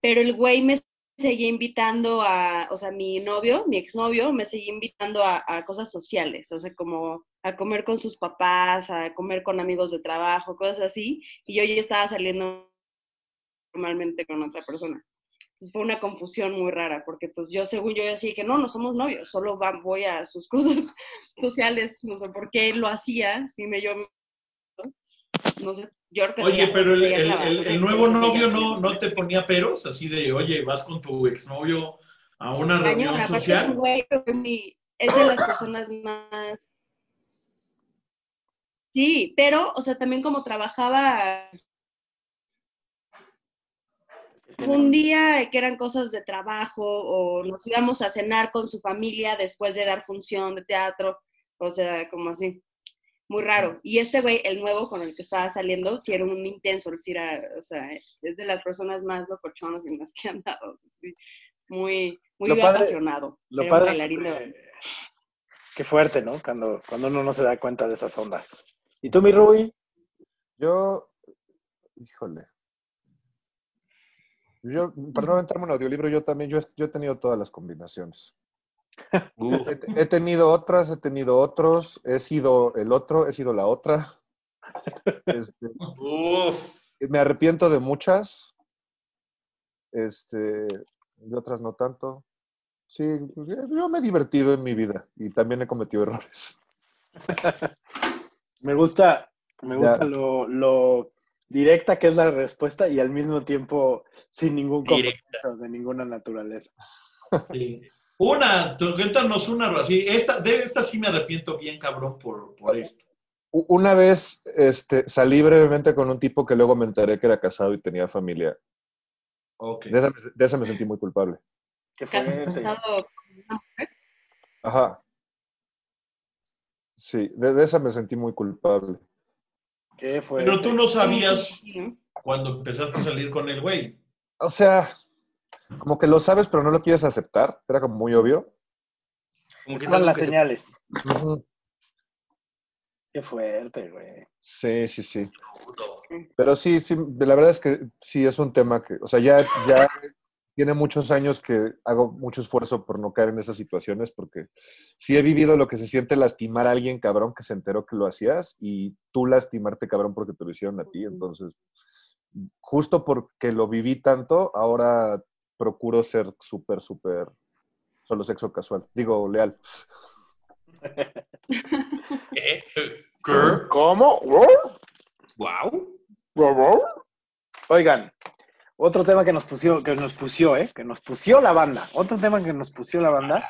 pero el güey me seguía invitando a, o sea, mi novio, mi exnovio, me seguía invitando a, a cosas sociales, o sea, como a comer con sus papás, a comer con amigos de trabajo, cosas así, y yo ya estaba saliendo normalmente con otra persona. Entonces fue una confusión muy rara, porque pues yo, según yo, decía que no, no somos novios, solo va, voy a sus <laughs> cosas sociales, no sé por qué lo hacía, dime yo, no sé, yo Oye, pero el, sería el- el- nuevo novio no, no te ponía peros, así de, oye, vas con tu exnovio a una reunión social. güey es de las personas más... Sí, pero, o sea, también como trabajaba un día que eran cosas de trabajo o nos íbamos a cenar con su familia después de dar función de teatro, o sea, como así, muy raro. Y este güey, el nuevo con el que estaba saliendo, sí era un intenso, sí era, o sea, es de las personas más locochonas y más que <laughs> han dado, sí, muy, muy Lo padre- apasionado. Lo Era padre bailarín de Qué fuerte, ¿no? Cuando, cuando uno no se da cuenta de esas ondas. ¿Y tú, mi Rui? Yo, híjole. Yo, para no aventarme un audiolibro, yo también, yo, he- yo he tenido todas las combinaciones. He, he tenido otras, he tenido otros, he sido el otro, he sido la otra. Este, me arrepiento de muchas, este, de otras no tanto. Sí, yo me he divertido en mi vida y también he cometido errores. <laughs> Me gusta, me gusta lo, lo directa que es la respuesta y al mismo tiempo sin ningún Directa. compromiso de ninguna naturaleza. Sí. Una, cuéntanos una así. Esta, de esta sí me arrepiento bien, cabrón, por, por esto. Una vez este, salí brevemente con un tipo que luego me enteré que era casado y tenía familia. Ok. De esa, me- de esa me sentí muy culpable. Qué ¿Que has fuerte. pensado con una mujer? Ajá. Sí, de, de esa me sentí muy culpable. Qué fuerte. Pero tú no sabías cuando empezaste a salir con el güey. O sea, como que lo sabes, pero no lo quieres aceptar. Era como muy obvio. Como que es Estaban las que señales. Qué fuerte, güey. Sí, sí, sí. Pero sí, sí, la verdad es que sí es un tema que, o sea, ya, ya tiene muchos años que hago mucho esfuerzo por no caer en esas situaciones, porque sí he vivido lo que se siente lastimar a alguien cabrón que se enteró que lo hacías y tú lastimarte cabrón porque te lo hicieron a ti. Entonces, justo porque lo viví tanto, ahora procuro ser súper, súper solo sexo casual. Digo, leal. ¿Qué? <laughs> ¿Qué? ¿Cómo? Wow. Oigan, otro tema que nos pusió, que nos pusió, ¿eh? Que nos pusió la banda. Otro tema que nos pusió la banda.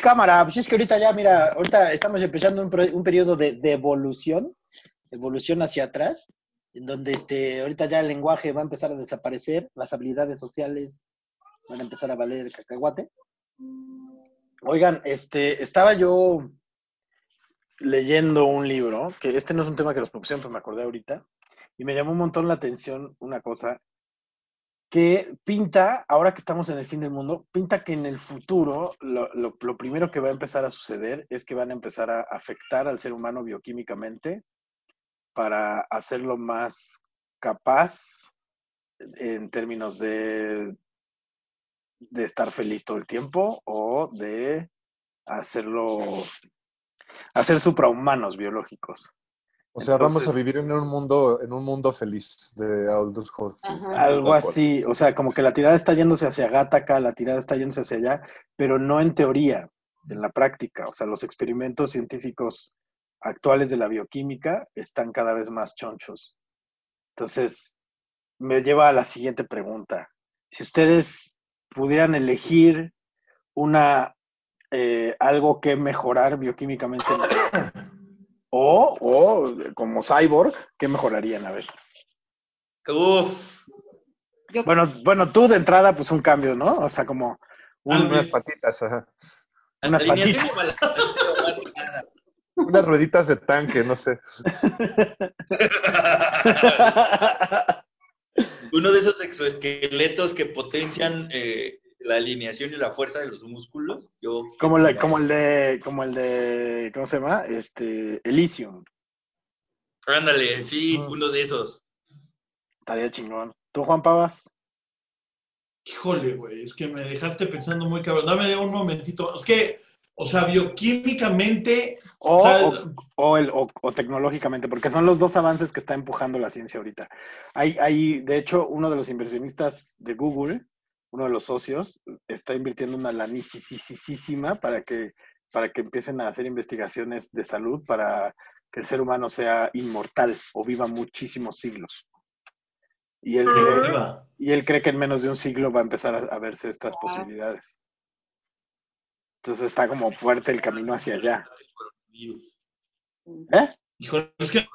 Cámara, pues es que ahorita ya, mira, ahorita estamos empezando un, un periodo de, de evolución, evolución hacia atrás, en donde este, ahorita ya el lenguaje va a empezar a desaparecer, las habilidades sociales van a empezar a valer cacahuate. Oigan, este, estaba yo leyendo un libro, que este no es un tema que nos propusieron, pero me acordé ahorita, y me llamó un montón la atención una cosa que pinta, ahora que estamos en el fin del mundo, pinta que en el futuro lo, lo- lo primero que va a empezar a suceder es que van a empezar a afectar al ser humano bioquímicamente para hacerlo más capaz en términos de, de estar feliz todo el tiempo o de hacerlo, hacer suprahumanos biológicos. O sea, vamos a vivir en un mundo, en un mundo feliz de Aldous Huxley. Algo así, o sea, como que la tirada está yéndose hacia Gattaca, la tirada está yéndose hacia allá, pero no en teoría, en la práctica. O sea, los experimentos científicos actuales de la bioquímica están cada vez más chonchos. Entonces, me lleva a la siguiente pregunta. Si ustedes pudieran elegir una eh, algo que mejorar bioquímicamente <coughs> o, o como cyborg, ¿qué mejorarían? A ver. Uf. Yo, Bueno, bueno, tú de entrada, pues un cambio, ¿no? O sea, como un- Unas patitas, ajá. Unas nada. Unas rueditas de tanque, no sé. <laughs> Uno de esos exoesqueletos que potencian eh, la alineación y la fuerza de los músculos. Yo como, la- como el de, como el de, ¿cómo se llama? Este, Elysium. Ándale, sí, uno de esos. Estaría chingón. ¿Tú, Juan Pavas? Híjole, güey, es que me dejaste pensando muy cabrón. Dame un momentito. Es que, o sea, bioquímicamente, O, o sea, o, o el, o, o tecnológicamente, porque son los dos avances que está empujando la ciencia ahorita. Hay, hay, de hecho, uno de los inversionistas de Google, uno de los socios, está invirtiendo una lanísima para que, para que empiecen a hacer investigaciones de salud para que el ser humano sea inmortal o viva muchísimos siglos. Y él, cree, y él cree que en menos de un siglo va a empezar a, a verse estas posibilidades. Entonces está como fuerte el camino hacia allá. ¿Eh? Híjole, es que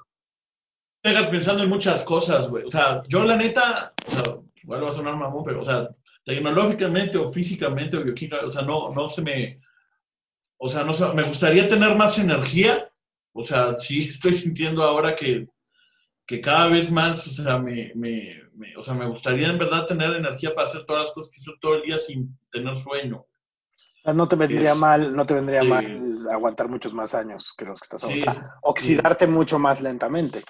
pensando en muchas cosas, güey. O sea, yo la neta, o sea, igual va a sonar mamón, pero, o sea, tecnológicamente o físicamente o bioquímicamente, o sea, no, no se me, o sea, no sé, me gustaría tener más energía. O sea, <laughs> sí estoy sintiendo ahora que, que cada vez más, o sea, me, me, me- o sea, me gustaría en verdad tener energía para hacer todas las cosas que hizo todo el día sin tener sueño. O sea, no te vendría Es- mal, no te vendría mal aguantar muchos más años que los que estás Sí. O sea, oxidarte mucho más lentamente.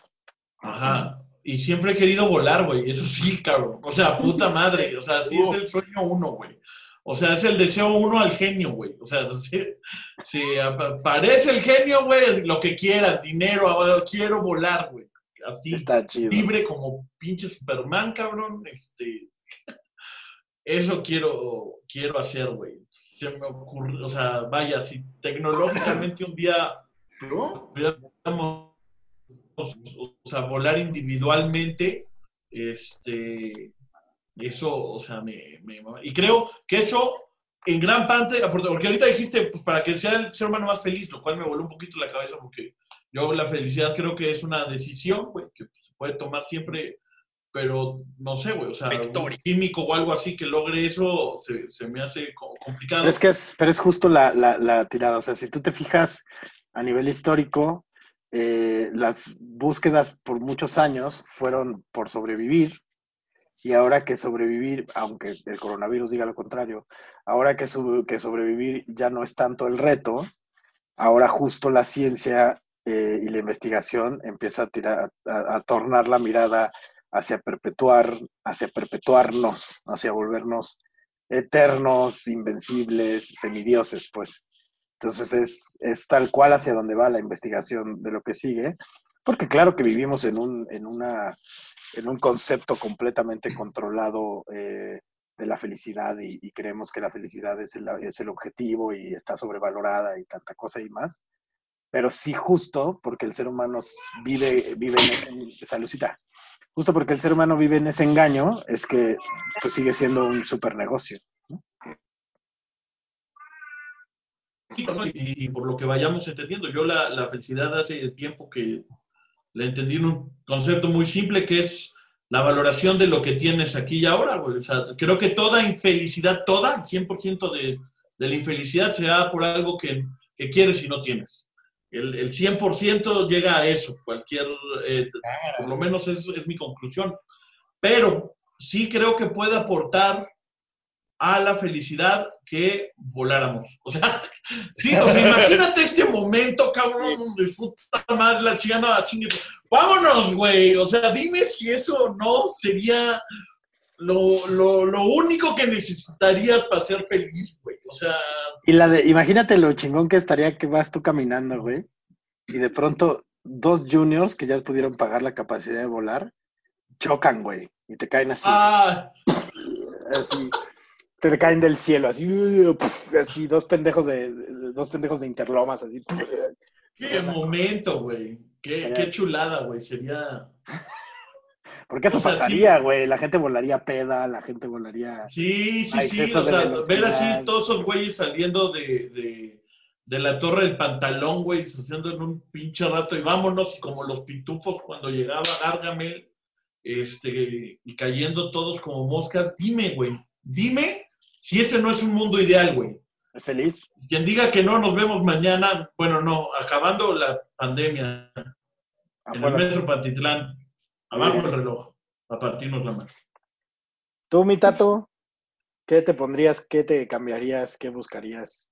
Ajá. Y siempre he querido volar, güey. Eso sí, <laughs> cabrón. O sea, puta madre. O sea, sí es el sueño uno, güey. O sea, es el deseo uno al genio, güey. O sea, <laughs> si, si aparece el genio, güey, lo que quieras, dinero, ahora quiero volar, güey. Así, Está chido. libre como pinche Superman, cabrón. Este, <laughs> eso quiero, quiero hacer, güey. Se me ocurre, o sea, vaya, si tecnológicamente un día pudiéramos, o sea, volar individualmente, este, eso, o sea, me, me- y creo que eso en gran parte, porque ahorita dijiste, pues para que sea el ser humano más feliz, lo cual me voló un poquito la cabeza porque yo la felicidad creo que es una decisión, güey, que se puede tomar siempre, pero no sé, güey, o sea, un químico o algo así que logre eso se, se me hace co- complicado. Pero es que es, pero es justo la, la, la tirada. O sea, si tú te fijas a nivel histórico, eh, las búsquedas por muchos años fueron por sobrevivir. Y ahora que sobrevivir, aunque el coronavirus diga lo contrario, ahora que, que sobrevivir ya no es tanto el reto, ahora justo la ciencia eh, y la investigación empieza a, tirar, a tornar la mirada hacia perpetuar, hacia perpetuarnos, hacia volvernos eternos, invencibles, semidioses, pues. Entonces es, es tal cual hacia donde va la investigación de lo que sigue, porque claro que vivimos en un, en una, en un concepto completamente controlado eh, de la felicidad y, y creemos que la felicidad es el, es el objetivo y está sobrevalorada y tanta cosa y más. Pero sí justo porque el ser humano vive, vive en ese, saludcita, justo porque el ser humano vive en ese engaño, es que pues sigue siendo un super negocio. ¿No? y, y por lo que vayamos entendiendo. Yo la, la felicidad hace tiempo que la entendí en un concepto muy simple que es la valoración de lo que tienes aquí y ahora, güey. O sea, creo que toda infelicidad, toda, 100% de, de la infelicidad será por algo que, que quieres y no tienes. El, el 100% llega a eso, cualquier, eh, por lo menos es, es mi conclusión. Pero sí creo que puede aportar a la felicidad que voláramos. O sea, <laughs> sí, o sea, imagínate este momento, cabrón, donde su puta madre la chingada chingue. Vámonos, güey. O sea, dime si eso no sería lo, lo, lo único que necesitarías para ser feliz, güey. O sea, Y la de, imagínate lo chingón que estaría que vas tú caminando, güey, y de pronto dos juniors que ya pudieron pagar la capacidad de volar, chocan, güey, y te caen así. ah, así te caen del cielo, así, uh, así dos pendejos de, dos pendejos de interlomas, así. qué momento, güey. Qué, qué chulada, güey. Sería. Porque eso O sea, pasaría, güey. La gente volaría peda, la gente volaría. Sí, sí, sí, o sea, velocidad. ver así todos esos güeyes saliendo de, de, de la torre del pantalón, güey, haciendo en un pinche rato y vámonos, como los pitufos cuando llegaba Gargamel, este, y cayendo todos como moscas. Dime, güey, dime si ese no es un mundo ideal, güey. ¿Es feliz? Quien diga que no, nos vemos mañana, bueno, no, acabando la pandemia, en el metro Pantitlán, abajo Bien. el reloj, a partirnos la mano. Tú, mi tato, ¿qué te pondrías? ¿Qué te cambiarías? ¿Qué buscarías?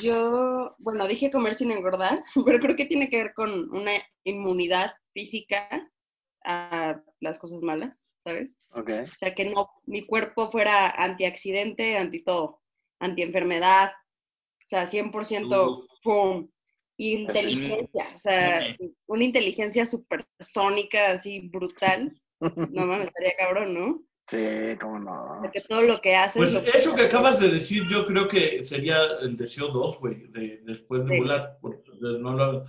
Yo, bueno, dije comer sin engordar, <laughs> pero creo que tiene que ver con una inmunidad física a las cosas malas, ¿sabes? Ok. O sea, que no, mi cuerpo fuera antiaccidente, anti todo, antienfermedad, o sea, 100% Uf. ¡pum! Inteligencia, o sea, una inteligencia supersónica, así brutal. No mames, estaría cabrón, ¿no? Sí, cómo no. O sea, que todo lo que haces. Pues lo eso que acabas de decir, yo creo que sería el deseo 2, güey, de, después de Sí. volar. porque no lo-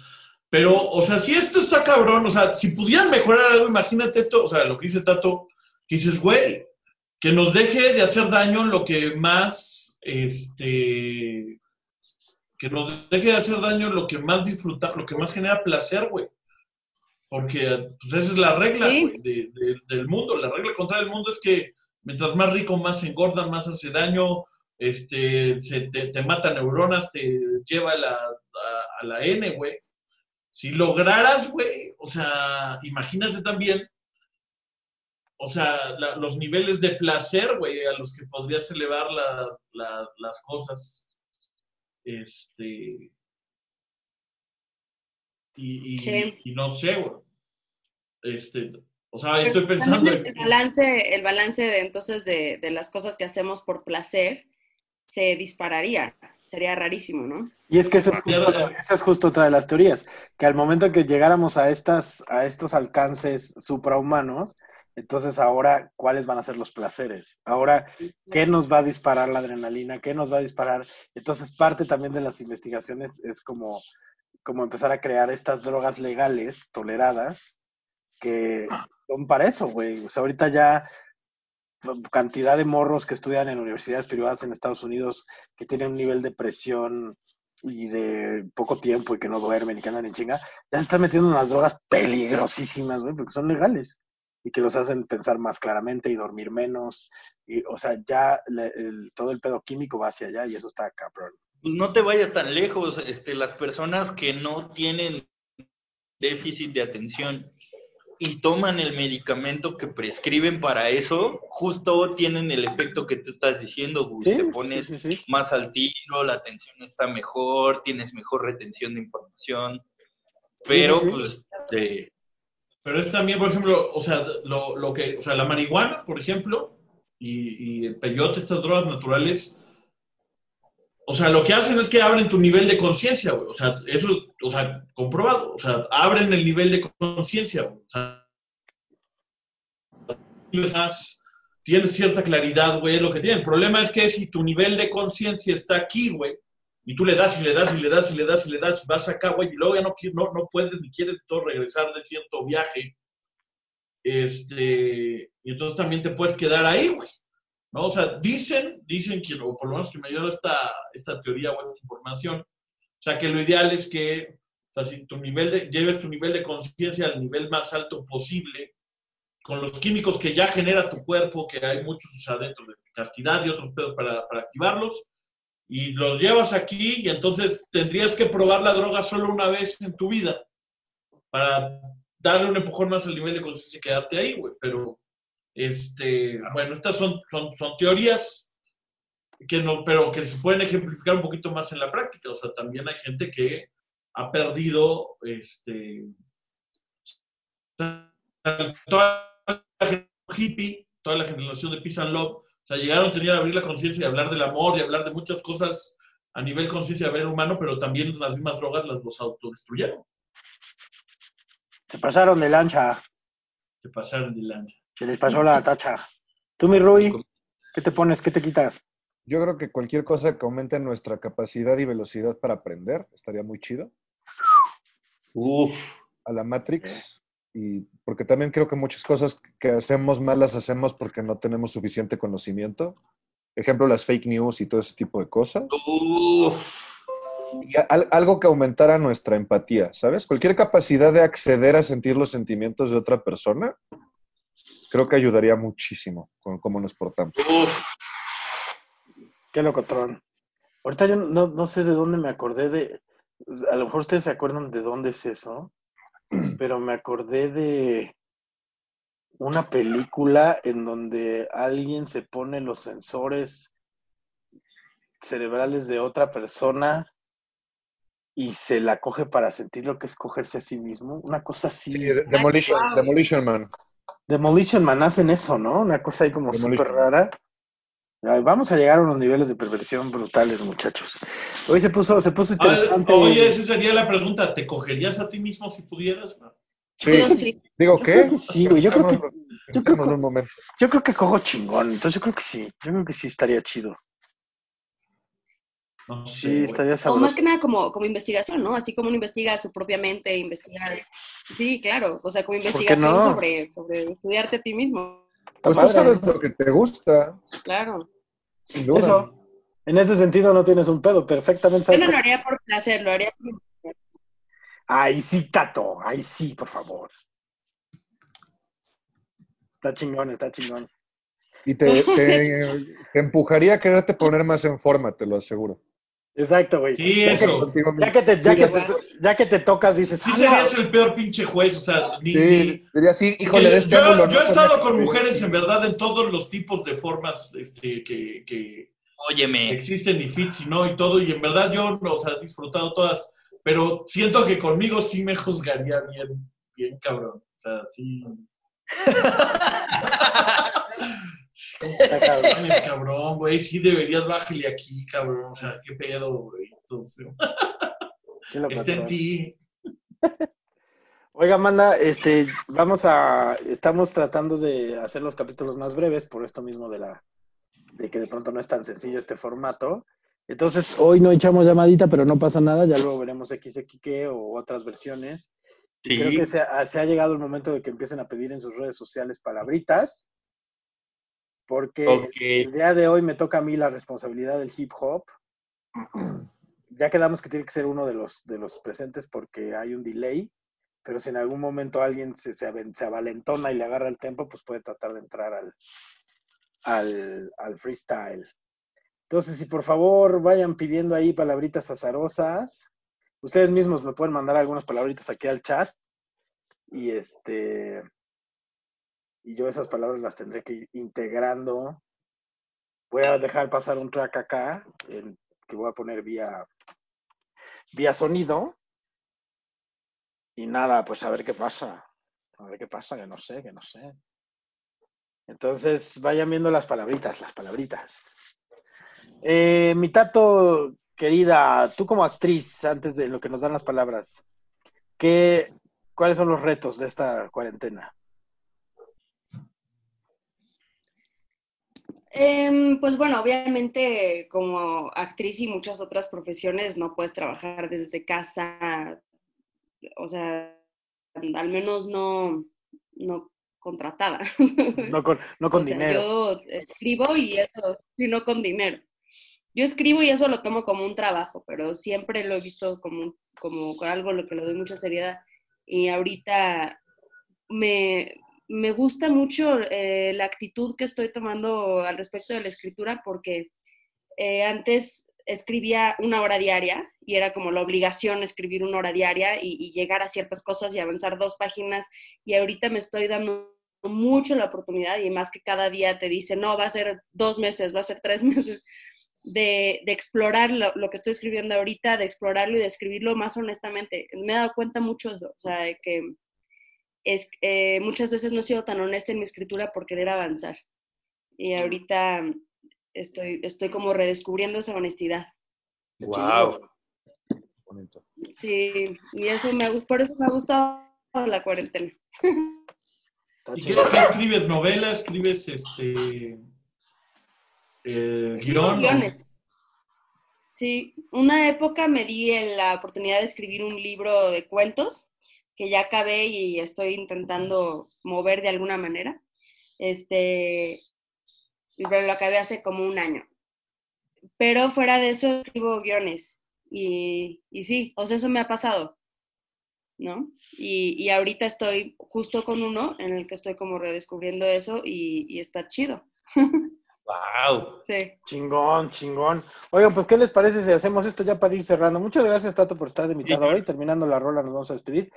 Pero, o sea, si esto está cabrón, o sea, si pudieran mejorar algo, imagínate esto, o sea, lo que dice Tato, que dices, güey, que nos deje de hacer daño lo que más, este, que nos deje de hacer daño lo que más disfruta, lo que más genera placer, güey. Porque pues, esa es la regla, Sí. güey, de- de- del mundo. La regla contra el mundo es que mientras más rico, más engorda, más hace daño, este, se te, te mata neuronas, te lleva a la, a, a la N, güey. Si lograras, güey, o sea, imagínate también, o sea, la- los niveles de placer, güey, a los que podrías elevar la- la- las cosas. Este. Y, y- Sí. y no sé, güey. Este, O sea, estoy pensando el, el balance, el balance de entonces de, de las cosas que hacemos por placer se dispararía. Sería rarísimo, ¿no? Y es que esa es, justo, esa es justo otra de las teorías, que al momento que llegáramos a estas, a estos alcances suprahumanos, entonces ahora, ¿cuáles van a ser los placeres? Ahora, ¿qué nos va a disparar la adrenalina? ¿Qué nos va a disparar? Entonces, parte también de las investigaciones es como, como empezar a crear estas drogas legales, toleradas, que son para eso, güey. O sea, ahorita ya cantidad de morros que estudian en universidades privadas en Estados Unidos que tienen un nivel de presión y de poco tiempo y que no duermen y que andan en chinga, ya se están metiendo unas drogas peligrosísimas, porque son legales y que los hacen pensar más claramente y dormir menos. Y, o sea, ya le- el- todo el pedo químico va hacia allá y eso está cabrón. Pues no te vayas tan lejos, este, las personas que no tienen déficit de atención y toman el medicamento que prescriben para eso, justo tienen el efecto que tú estás diciendo, Gus. Sí, Te pones sí, sí, sí. más al tiro, la atención está mejor, tienes mejor retención de información, pero sí, sí. pues este, Pero es también, por ejemplo, o sea, lo, lo que, o sea, la marihuana, por ejemplo, y, y el peyote, estas drogas naturales, o sea, lo que hacen es que abren tu nivel de conciencia, güey. O sea, eso es, o sea, comprobado. O sea, abren el nivel de conciencia. O sea, tienes cierta claridad, güey, lo que tiene. El problema es que si tu nivel de conciencia está aquí, güey, y tú le das y le das y le das y le das y le das, vas acá, güey, y luego ya no, no, no puedes ni quieres todo regresar de cierto viaje, este, y entonces también te puedes quedar ahí, güey. ¿no? O sea, dicen, dicen que, o por lo menos que me dio esta, esta teoría o esta información, sea, que lo ideal es que, o sea, si tu nivel de, lleves tu nivel de conciencia al nivel más alto posible, con los químicos que ya genera tu cuerpo, que hay muchos, o sea, dentro de castidad y otros pedos para, para activarlos, y los llevas aquí y entonces tendrías que probar la droga solo una vez en tu vida para darle un empujón más al nivel de conciencia y quedarte ahí, güey. Pero, este, bueno, estas son, son, son teorías que no, pero que se pueden ejemplificar un poquito más en la práctica. O sea, también hay gente que ha perdido, este, toda la generación hippie, toda la generación de Peace and Love, o sea, llegaron a tener a abrir la conciencia y hablar del amor y hablar de muchas cosas a nivel conciencia a ver humano, pero también las mismas drogas las los autodestruyeron, Se pasaron de lancha, se pasaron de lanza. se les pasó la tacha. Tú, mi Rui, ¿qué te pones? ¿Qué te quitas? Yo creo que cualquier cosa que aumente nuestra capacidad y velocidad para aprender estaría muy chido. uff, A la Matrix. Y porque también creo que muchas cosas que hacemos mal las hacemos porque no tenemos suficiente conocimiento. Ejemplo, las fake news y todo ese tipo de cosas. uff. Y al- algo que aumentara nuestra empatía, ¿sabes? Cualquier capacidad de acceder a sentir los sentimientos de otra persona, creo que ayudaría muchísimo con cómo nos portamos. Uf, Qué locotrón. Ahorita yo no, no sé de dónde me acordé de. A lo mejor ustedes se acuerdan de dónde es eso, <clears throat> pero me acordé de una película en donde alguien se pone los sensores cerebrales de otra persona y se la coge para sentir lo que es cogerse a sí mismo. Una cosa así. Sí, de- Demolition. Demolition Man. Demolition Man hacen eso, ¿no? Una cosa ahí como Demolition súper Man. rara. Ay, Vamos a llegar a unos niveles de perversión brutales, muchachos. Hoy se puso, se puso interesante. oye, esa sería la pregunta, ¿te cogerías a ti mismo si pudieras? Sí. Digo, ¿qué? sí, güey. Yo creo que, yo creo que- un momento. yo creo que cojo chingón. Entonces yo creo que sí. Yo creo que sí estaría chido. No sé, Sí, estaría O más sabroso. que nada como, como investigación, ¿no? Así como uno investiga su propia mente, investigar. Sí, claro. O sea, como ¿Por qué investigación no? sobre, sobre estudiarte a ti mismo. Pues tú sabes lo que te gusta, Claro. Sin duda. Eso. En ese sentido no tienes un pedo. Perfectamente Yo sabes. no lo haría por placer, lo haría por... Ay, sí, Tato. Ay, sí, por favor. Está chingón, está chingón. Y te, te, te empujaría a quererte poner más en forma, te lo aseguro. Exacto, güey. Sí, ya, eso. Ya que te, ya, Sí, que te, ya que te tocas, dices, Sí "Ah, serías el peor pinche juez, o sea, ni... Sí, ni- diría así, porque híjole, de este yo, ángulo. yo no he estado me- con mujeres en verdad en todos los tipos de formas este, que, que óyeme, existen y fits y no y todo, y en verdad yo, o sea, he disfrutado todas, pero siento que conmigo sí me juzgaría bien, bien cabrón, o sea, sí, <laughs> Está cabrón. Mames, cabrón, güey, sí deberías bajarle aquí, cabrón. O sea, qué pedo, güey. Entonces, ¿Quién lo está en ti. Oiga, Amanda, este, vamos a, estamos tratando de hacer los capítulos más breves por esto mismo de la, de que de pronto no es tan sencillo este formato. Entonces, hoy no echamos llamadita, pero no pasa nada, ya luego veremos XXQ o otras versiones. Sí. Creo que se ha, se ha llegado el momento de que empiecen a pedir en sus redes sociales palabritas, porque el día de hoy me toca a mí la responsabilidad del hip hop. <clears throat> Ya quedamos que tiene que ser uno de los, de los presentes porque hay un delay, pero si en algún momento alguien se, se, se avalentona y le agarra el tempo, pues puede tratar de entrar al, al, al freestyle. Entonces, si por favor vayan pidiendo ahí palabritas azarosas, ustedes mismos me pueden mandar algunas palabritas aquí al chat y este y yo esas palabras las tendré que ir integrando. Voy a dejar pasar un track acá que voy a poner vía vía sonido y nada, pues a ver qué pasa. A ver qué pasa, que no sé, que no sé. Entonces, vayan viendo las palabritas, las palabritas. Eh, mi tato, querida, tú como actriz, antes de lo que nos dan las palabras, ¿qué, ¿cuáles son los retos de esta cuarentena? Em, pues bueno, obviamente como actriz y muchas otras profesiones no puedes trabajar desde casa, o sea, al menos no, no contratada. <laughs> No con, no con o sea, dinero. yo escribo y eso, sino con dinero. Yo escribo y eso lo tomo como un trabajo, pero siempre lo he visto como, como algo a lo que le doy mucha seriedad. Y ahorita me, me gusta mucho eh, la actitud que estoy tomando al respecto de la escritura porque eh, antes escribía una hora diaria y era como la obligación escribir una hora diaria y, llegar a ciertas cosas y avanzar dos páginas y ahorita me estoy dando mucho la oportunidad y más que cada día te dice, no, va a ser dos meses, va a ser tres <laughs> meses, de, de explorar lo, que estoy escribiendo ahorita, de explorarlo y de escribirlo más honestamente. Me he dado cuenta mucho de eso, o sea, que es, eh, muchas veces no he sido tan honesta en mi escritura por querer avanzar. Y ahorita estoy, estoy como redescubriendo esa honestidad. Wow. Bonito. Sí, y eso me, por eso me ha gustado la cuarentena. ¿Y qué, qué escribes? ¿Novela? ¿Escribes este eh, guion? o- guiones. Sí, una época me di la oportunidad de escribir un libro de cuentos que ya acabé y estoy intentando mover de alguna manera. Este, pero lo acabé hace como un año. Pero fuera de eso escribo guiones y, y sí, o sea, eso me ha pasado, ¿no? Y, y ahorita estoy justo con uno en el que estoy como redescubriendo eso y, y está chido. <laughs> Wow. Sí. Chingón, chingón. Oigan, pues, ¿qué les parece si hacemos esto ya para ir cerrando? Muchas gracias, Tato, por estar de invitado Sí. hoy. Terminando la rola, nos vamos a despedir.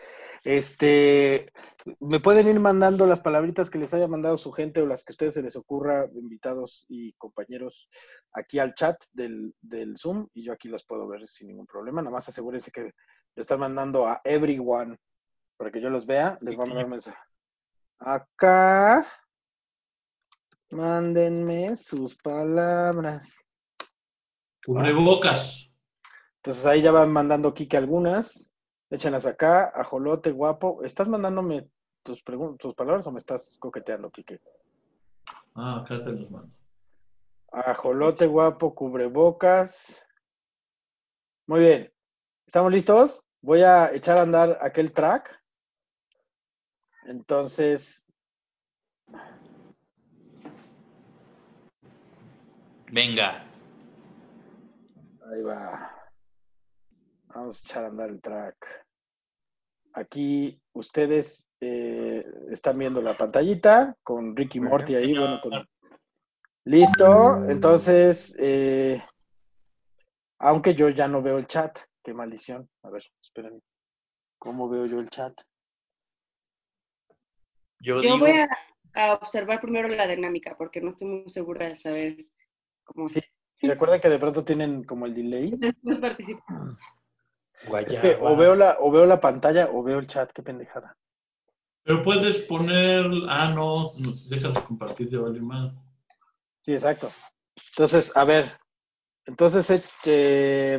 Este, me pueden ir mandando las palabritas que les haya mandado su gente o las que a ustedes se les ocurra, invitados y compañeros, aquí al chat del, del Zoom y yo aquí los puedo ver sin ningún problema. Nada más asegúrense que le están mandando a everyone para que yo los vea. Les voy a mandar un mensaje. Acá. Mándenme sus palabras. Cubrebocas. Entonces ahí ya van mandando Kike algunas. Échenlas acá. Ajolote, guapo. ¿Estás mandándome tus, tus palabras o me estás coqueteando, Kike? Ah, acá te los mando. Ajolote, guapo, cubrebocas. Muy bien. ¿Estamos listos? Voy a echar a andar aquel track. Entonces, Venga. ahí va. Vamos a echar a andar el track. Aquí ustedes eh, están viendo la pantallita con Ricky Morty ahí, bueno, con... Listo, entonces, eh, aunque yo ya no veo el chat, qué maldición. A ver, esperen. ¿Cómo veo yo el chat? Yo, Yo digo, voy a, a observar primero la dinámica porque no estoy muy segura de saber cómo Sí. Y recuerden que de pronto tienen como el delay. <laughs> después participar. Es que o veo la, o veo la pantalla o veo el chat, qué pendejada. Pero puedes poner. Ah, no, nos dejas compartir de vale más. Sí, exacto. Entonces, a ver. Entonces, este,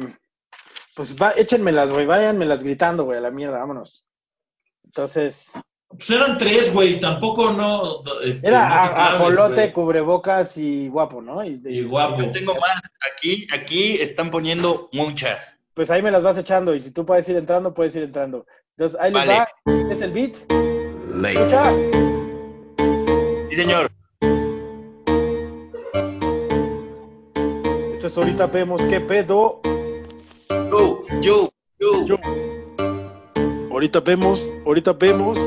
pues va, échenmelas, güey, váyanmelas gritando, güey, a la mierda, vámonos. Entonces, Pues eran tres, güey, tampoco no. este, era no a- ajolote, cubrebocas y guapo, ¿no? Y, Y guapo. Yo tengo más. Aquí, aquí están poniendo muchas. Pues ahí me las vas echando y si tú puedes ir entrando, puedes ir entrando. Entonces, ahí les Vale. va, es el beat. Escucha. Sí, señor. Esto es ahorita vemos qué pedo. Yo, yo, yo. Yo. Ahorita vemos, ahorita vemos.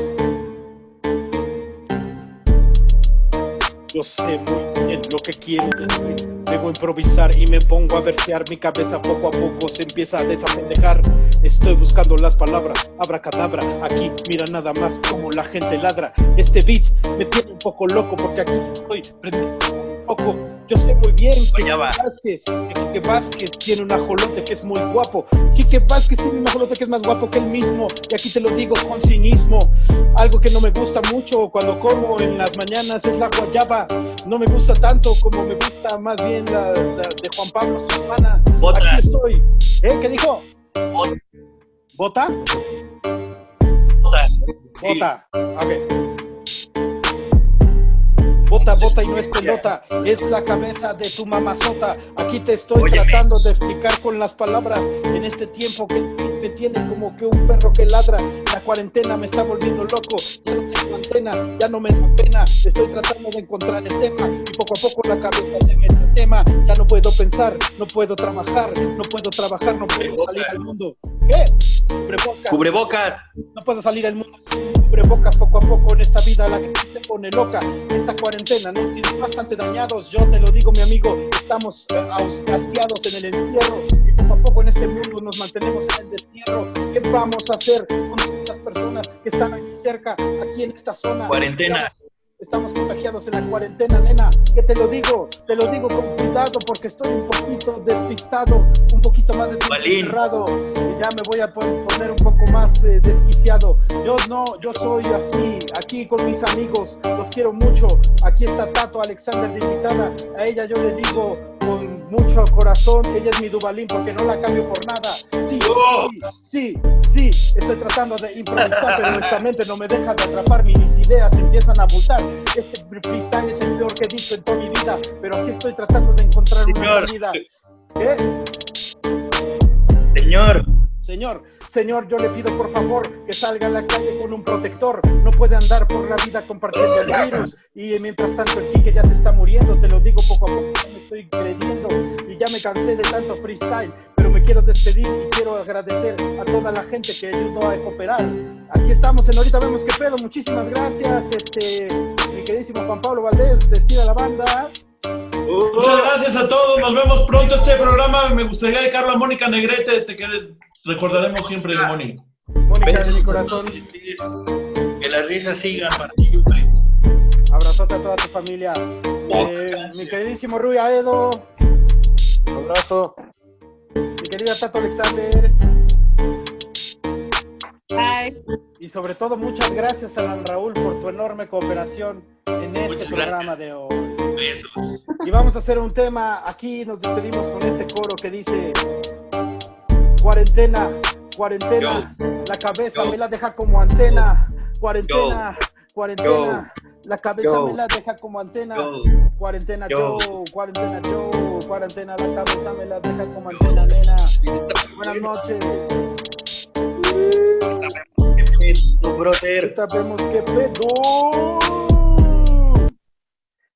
Yo sé muy bien lo que quiero decir. Debo improvisar y me pongo a versear. Mi cabeza poco a poco se empieza a desapendejar. Estoy buscando las palabras, abracadabra. Aquí, mira nada más como la gente ladra. Este beat me tiene un poco loco porque aquí estoy prendiendo un foco. Yo sé muy bien que. Quique Vázquez, que Quique Vázquez tiene un ajolote que es muy guapo. Quique Vázquez tiene un ajolote que es más guapo que él mismo. Y aquí te lo digo con cinismo. Algo que no me gusta mucho cuando como en las mañanas es la guayaba. No me gusta tanto como me gusta más bien la, la de Juan Pablo, su hermana. Otra. Aquí estoy. ¿Eh? ¿Qué dijo? Otra. ¿Bota? Otra. Bota. Ok. Bota, bota y no es pelota, es la cabeza de tu mamazota. Aquí te estoy Óyeme. tratando de explicar con las palabras en este tiempo que me tiene como que un perro que ladra. La cuarentena me está volviendo loco, ya no tengo antena, ya no me da pena. Estoy tratando de encontrar el tema y poco a poco la cabeza se el tema. Ya no puedo pensar, no puedo trabajar, no puedo trabajar, no puedo salir al mundo. ¿Qué? Cubrebocas. Cubrebocas. No puedo salir al mundo sin cubrebocas poco a poco en esta vida la gente se pone loca. Esta cuarentena nos tiene bastante dañados, yo te lo digo mi amigo, estamos eh, hastiados en el encierro y poco a poco en este mundo nos mantenemos en el destierro. ¿Qué vamos a hacer con estas personas que están aquí cerca, aquí en esta zona? Cuarentena. Estamos contagiados en la cuarentena, nena. ¿Qué te lo digo? Te lo digo con cuidado porque estoy un poquito despistado, un poquito más de tiempo Balín. encerrado y ya me voy a pon- poner un poco más eh, desquiciado. Yo no, yo soy así, aquí con mis amigos, los quiero mucho. Aquí está Tato Alexander de invitada, a ella yo le digo con mucho corazón que ella es mi Dubalín porque no la cambio por nada. Sí, ¡Oh! sí, sí, sí, estoy tratando de improvisar, pero esta mente no me deja de atrapar, mis ideas empiezan a abultar. Este freestyle es el peor que he visto en toda mi vida, pero aquí estoy tratando de encontrar una Señor. salida. ¿Qué? Señor. Señor, señor, yo le pido por favor que salga a la calle con un protector. No puede andar por la vida compartiendo el virus. Y mientras tanto el Quique ya se está muriendo. Te lo digo poco a poco, me estoy creyendo. Ya me cansé de tanto freestyle. Pero me quiero despedir y quiero agradecer a toda la gente que ayudó a cooperar. Aquí estamos en Ahorita Vemos qué pedo. Muchísimas gracias. Este, mi queridísimo Juan Pablo Valdés, despida la banda. Muchas gracias a todos. Nos vemos pronto. Este programa me gustaría dedicarlo a Mónica Negrete. Te recordaremos siempre de Moni. Mónica de mi corazón. Que las risas sigan para siempre. Abrazote a toda tu familia. Eh, mi queridísimo Rui Aedo. Un abrazo. Mi querida Tato Alexander. Bye. Y sobre todo, muchas gracias, Alan Raúl, por tu enorme cooperación en este Muchas programa de hoy. Besos. Y vamos a hacer un tema. Aquí nos despedimos con este coro que dice: Cuarentena, cuarentena. La cabeza Yo. me la deja como antena. Cuarentena, cuarentena. La cabeza Yo. me la deja como antena. Yo. Cuarentena Yo. Joe, cuarentena Joe, cuarentena la cabeza me la deja como antena, nena. Buenas noches. Tu brother. Ahorita vemos qué pedo.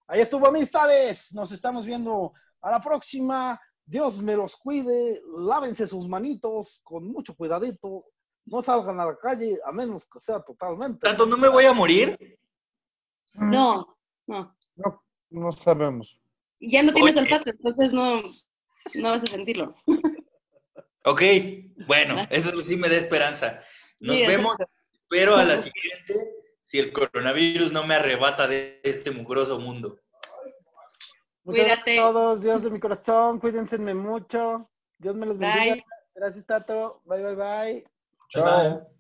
Ahí estuvo, amistades. Nos estamos viendo a la próxima. Dios me los cuide. Lávense sus manitos con mucho cuidadito. No salgan a la calle a menos que sea totalmente. Tanto no me voy a morir. No, no. No, no sabemos. Y ya no tienes Oye. olfato, entonces no, no vas a sentirlo. Ok, bueno, eso sí me da esperanza. Nos Sí, vemos, exacto. pero a la siguiente, si el coronavirus no me arrebata de este mugroso mundo. Muchas gracias Cuídate. a todos. Dios de mi corazón. Cuídense mucho. Dios me los bendiga. Bye. Gracias, Tato. Bye, bye, bye. Chao.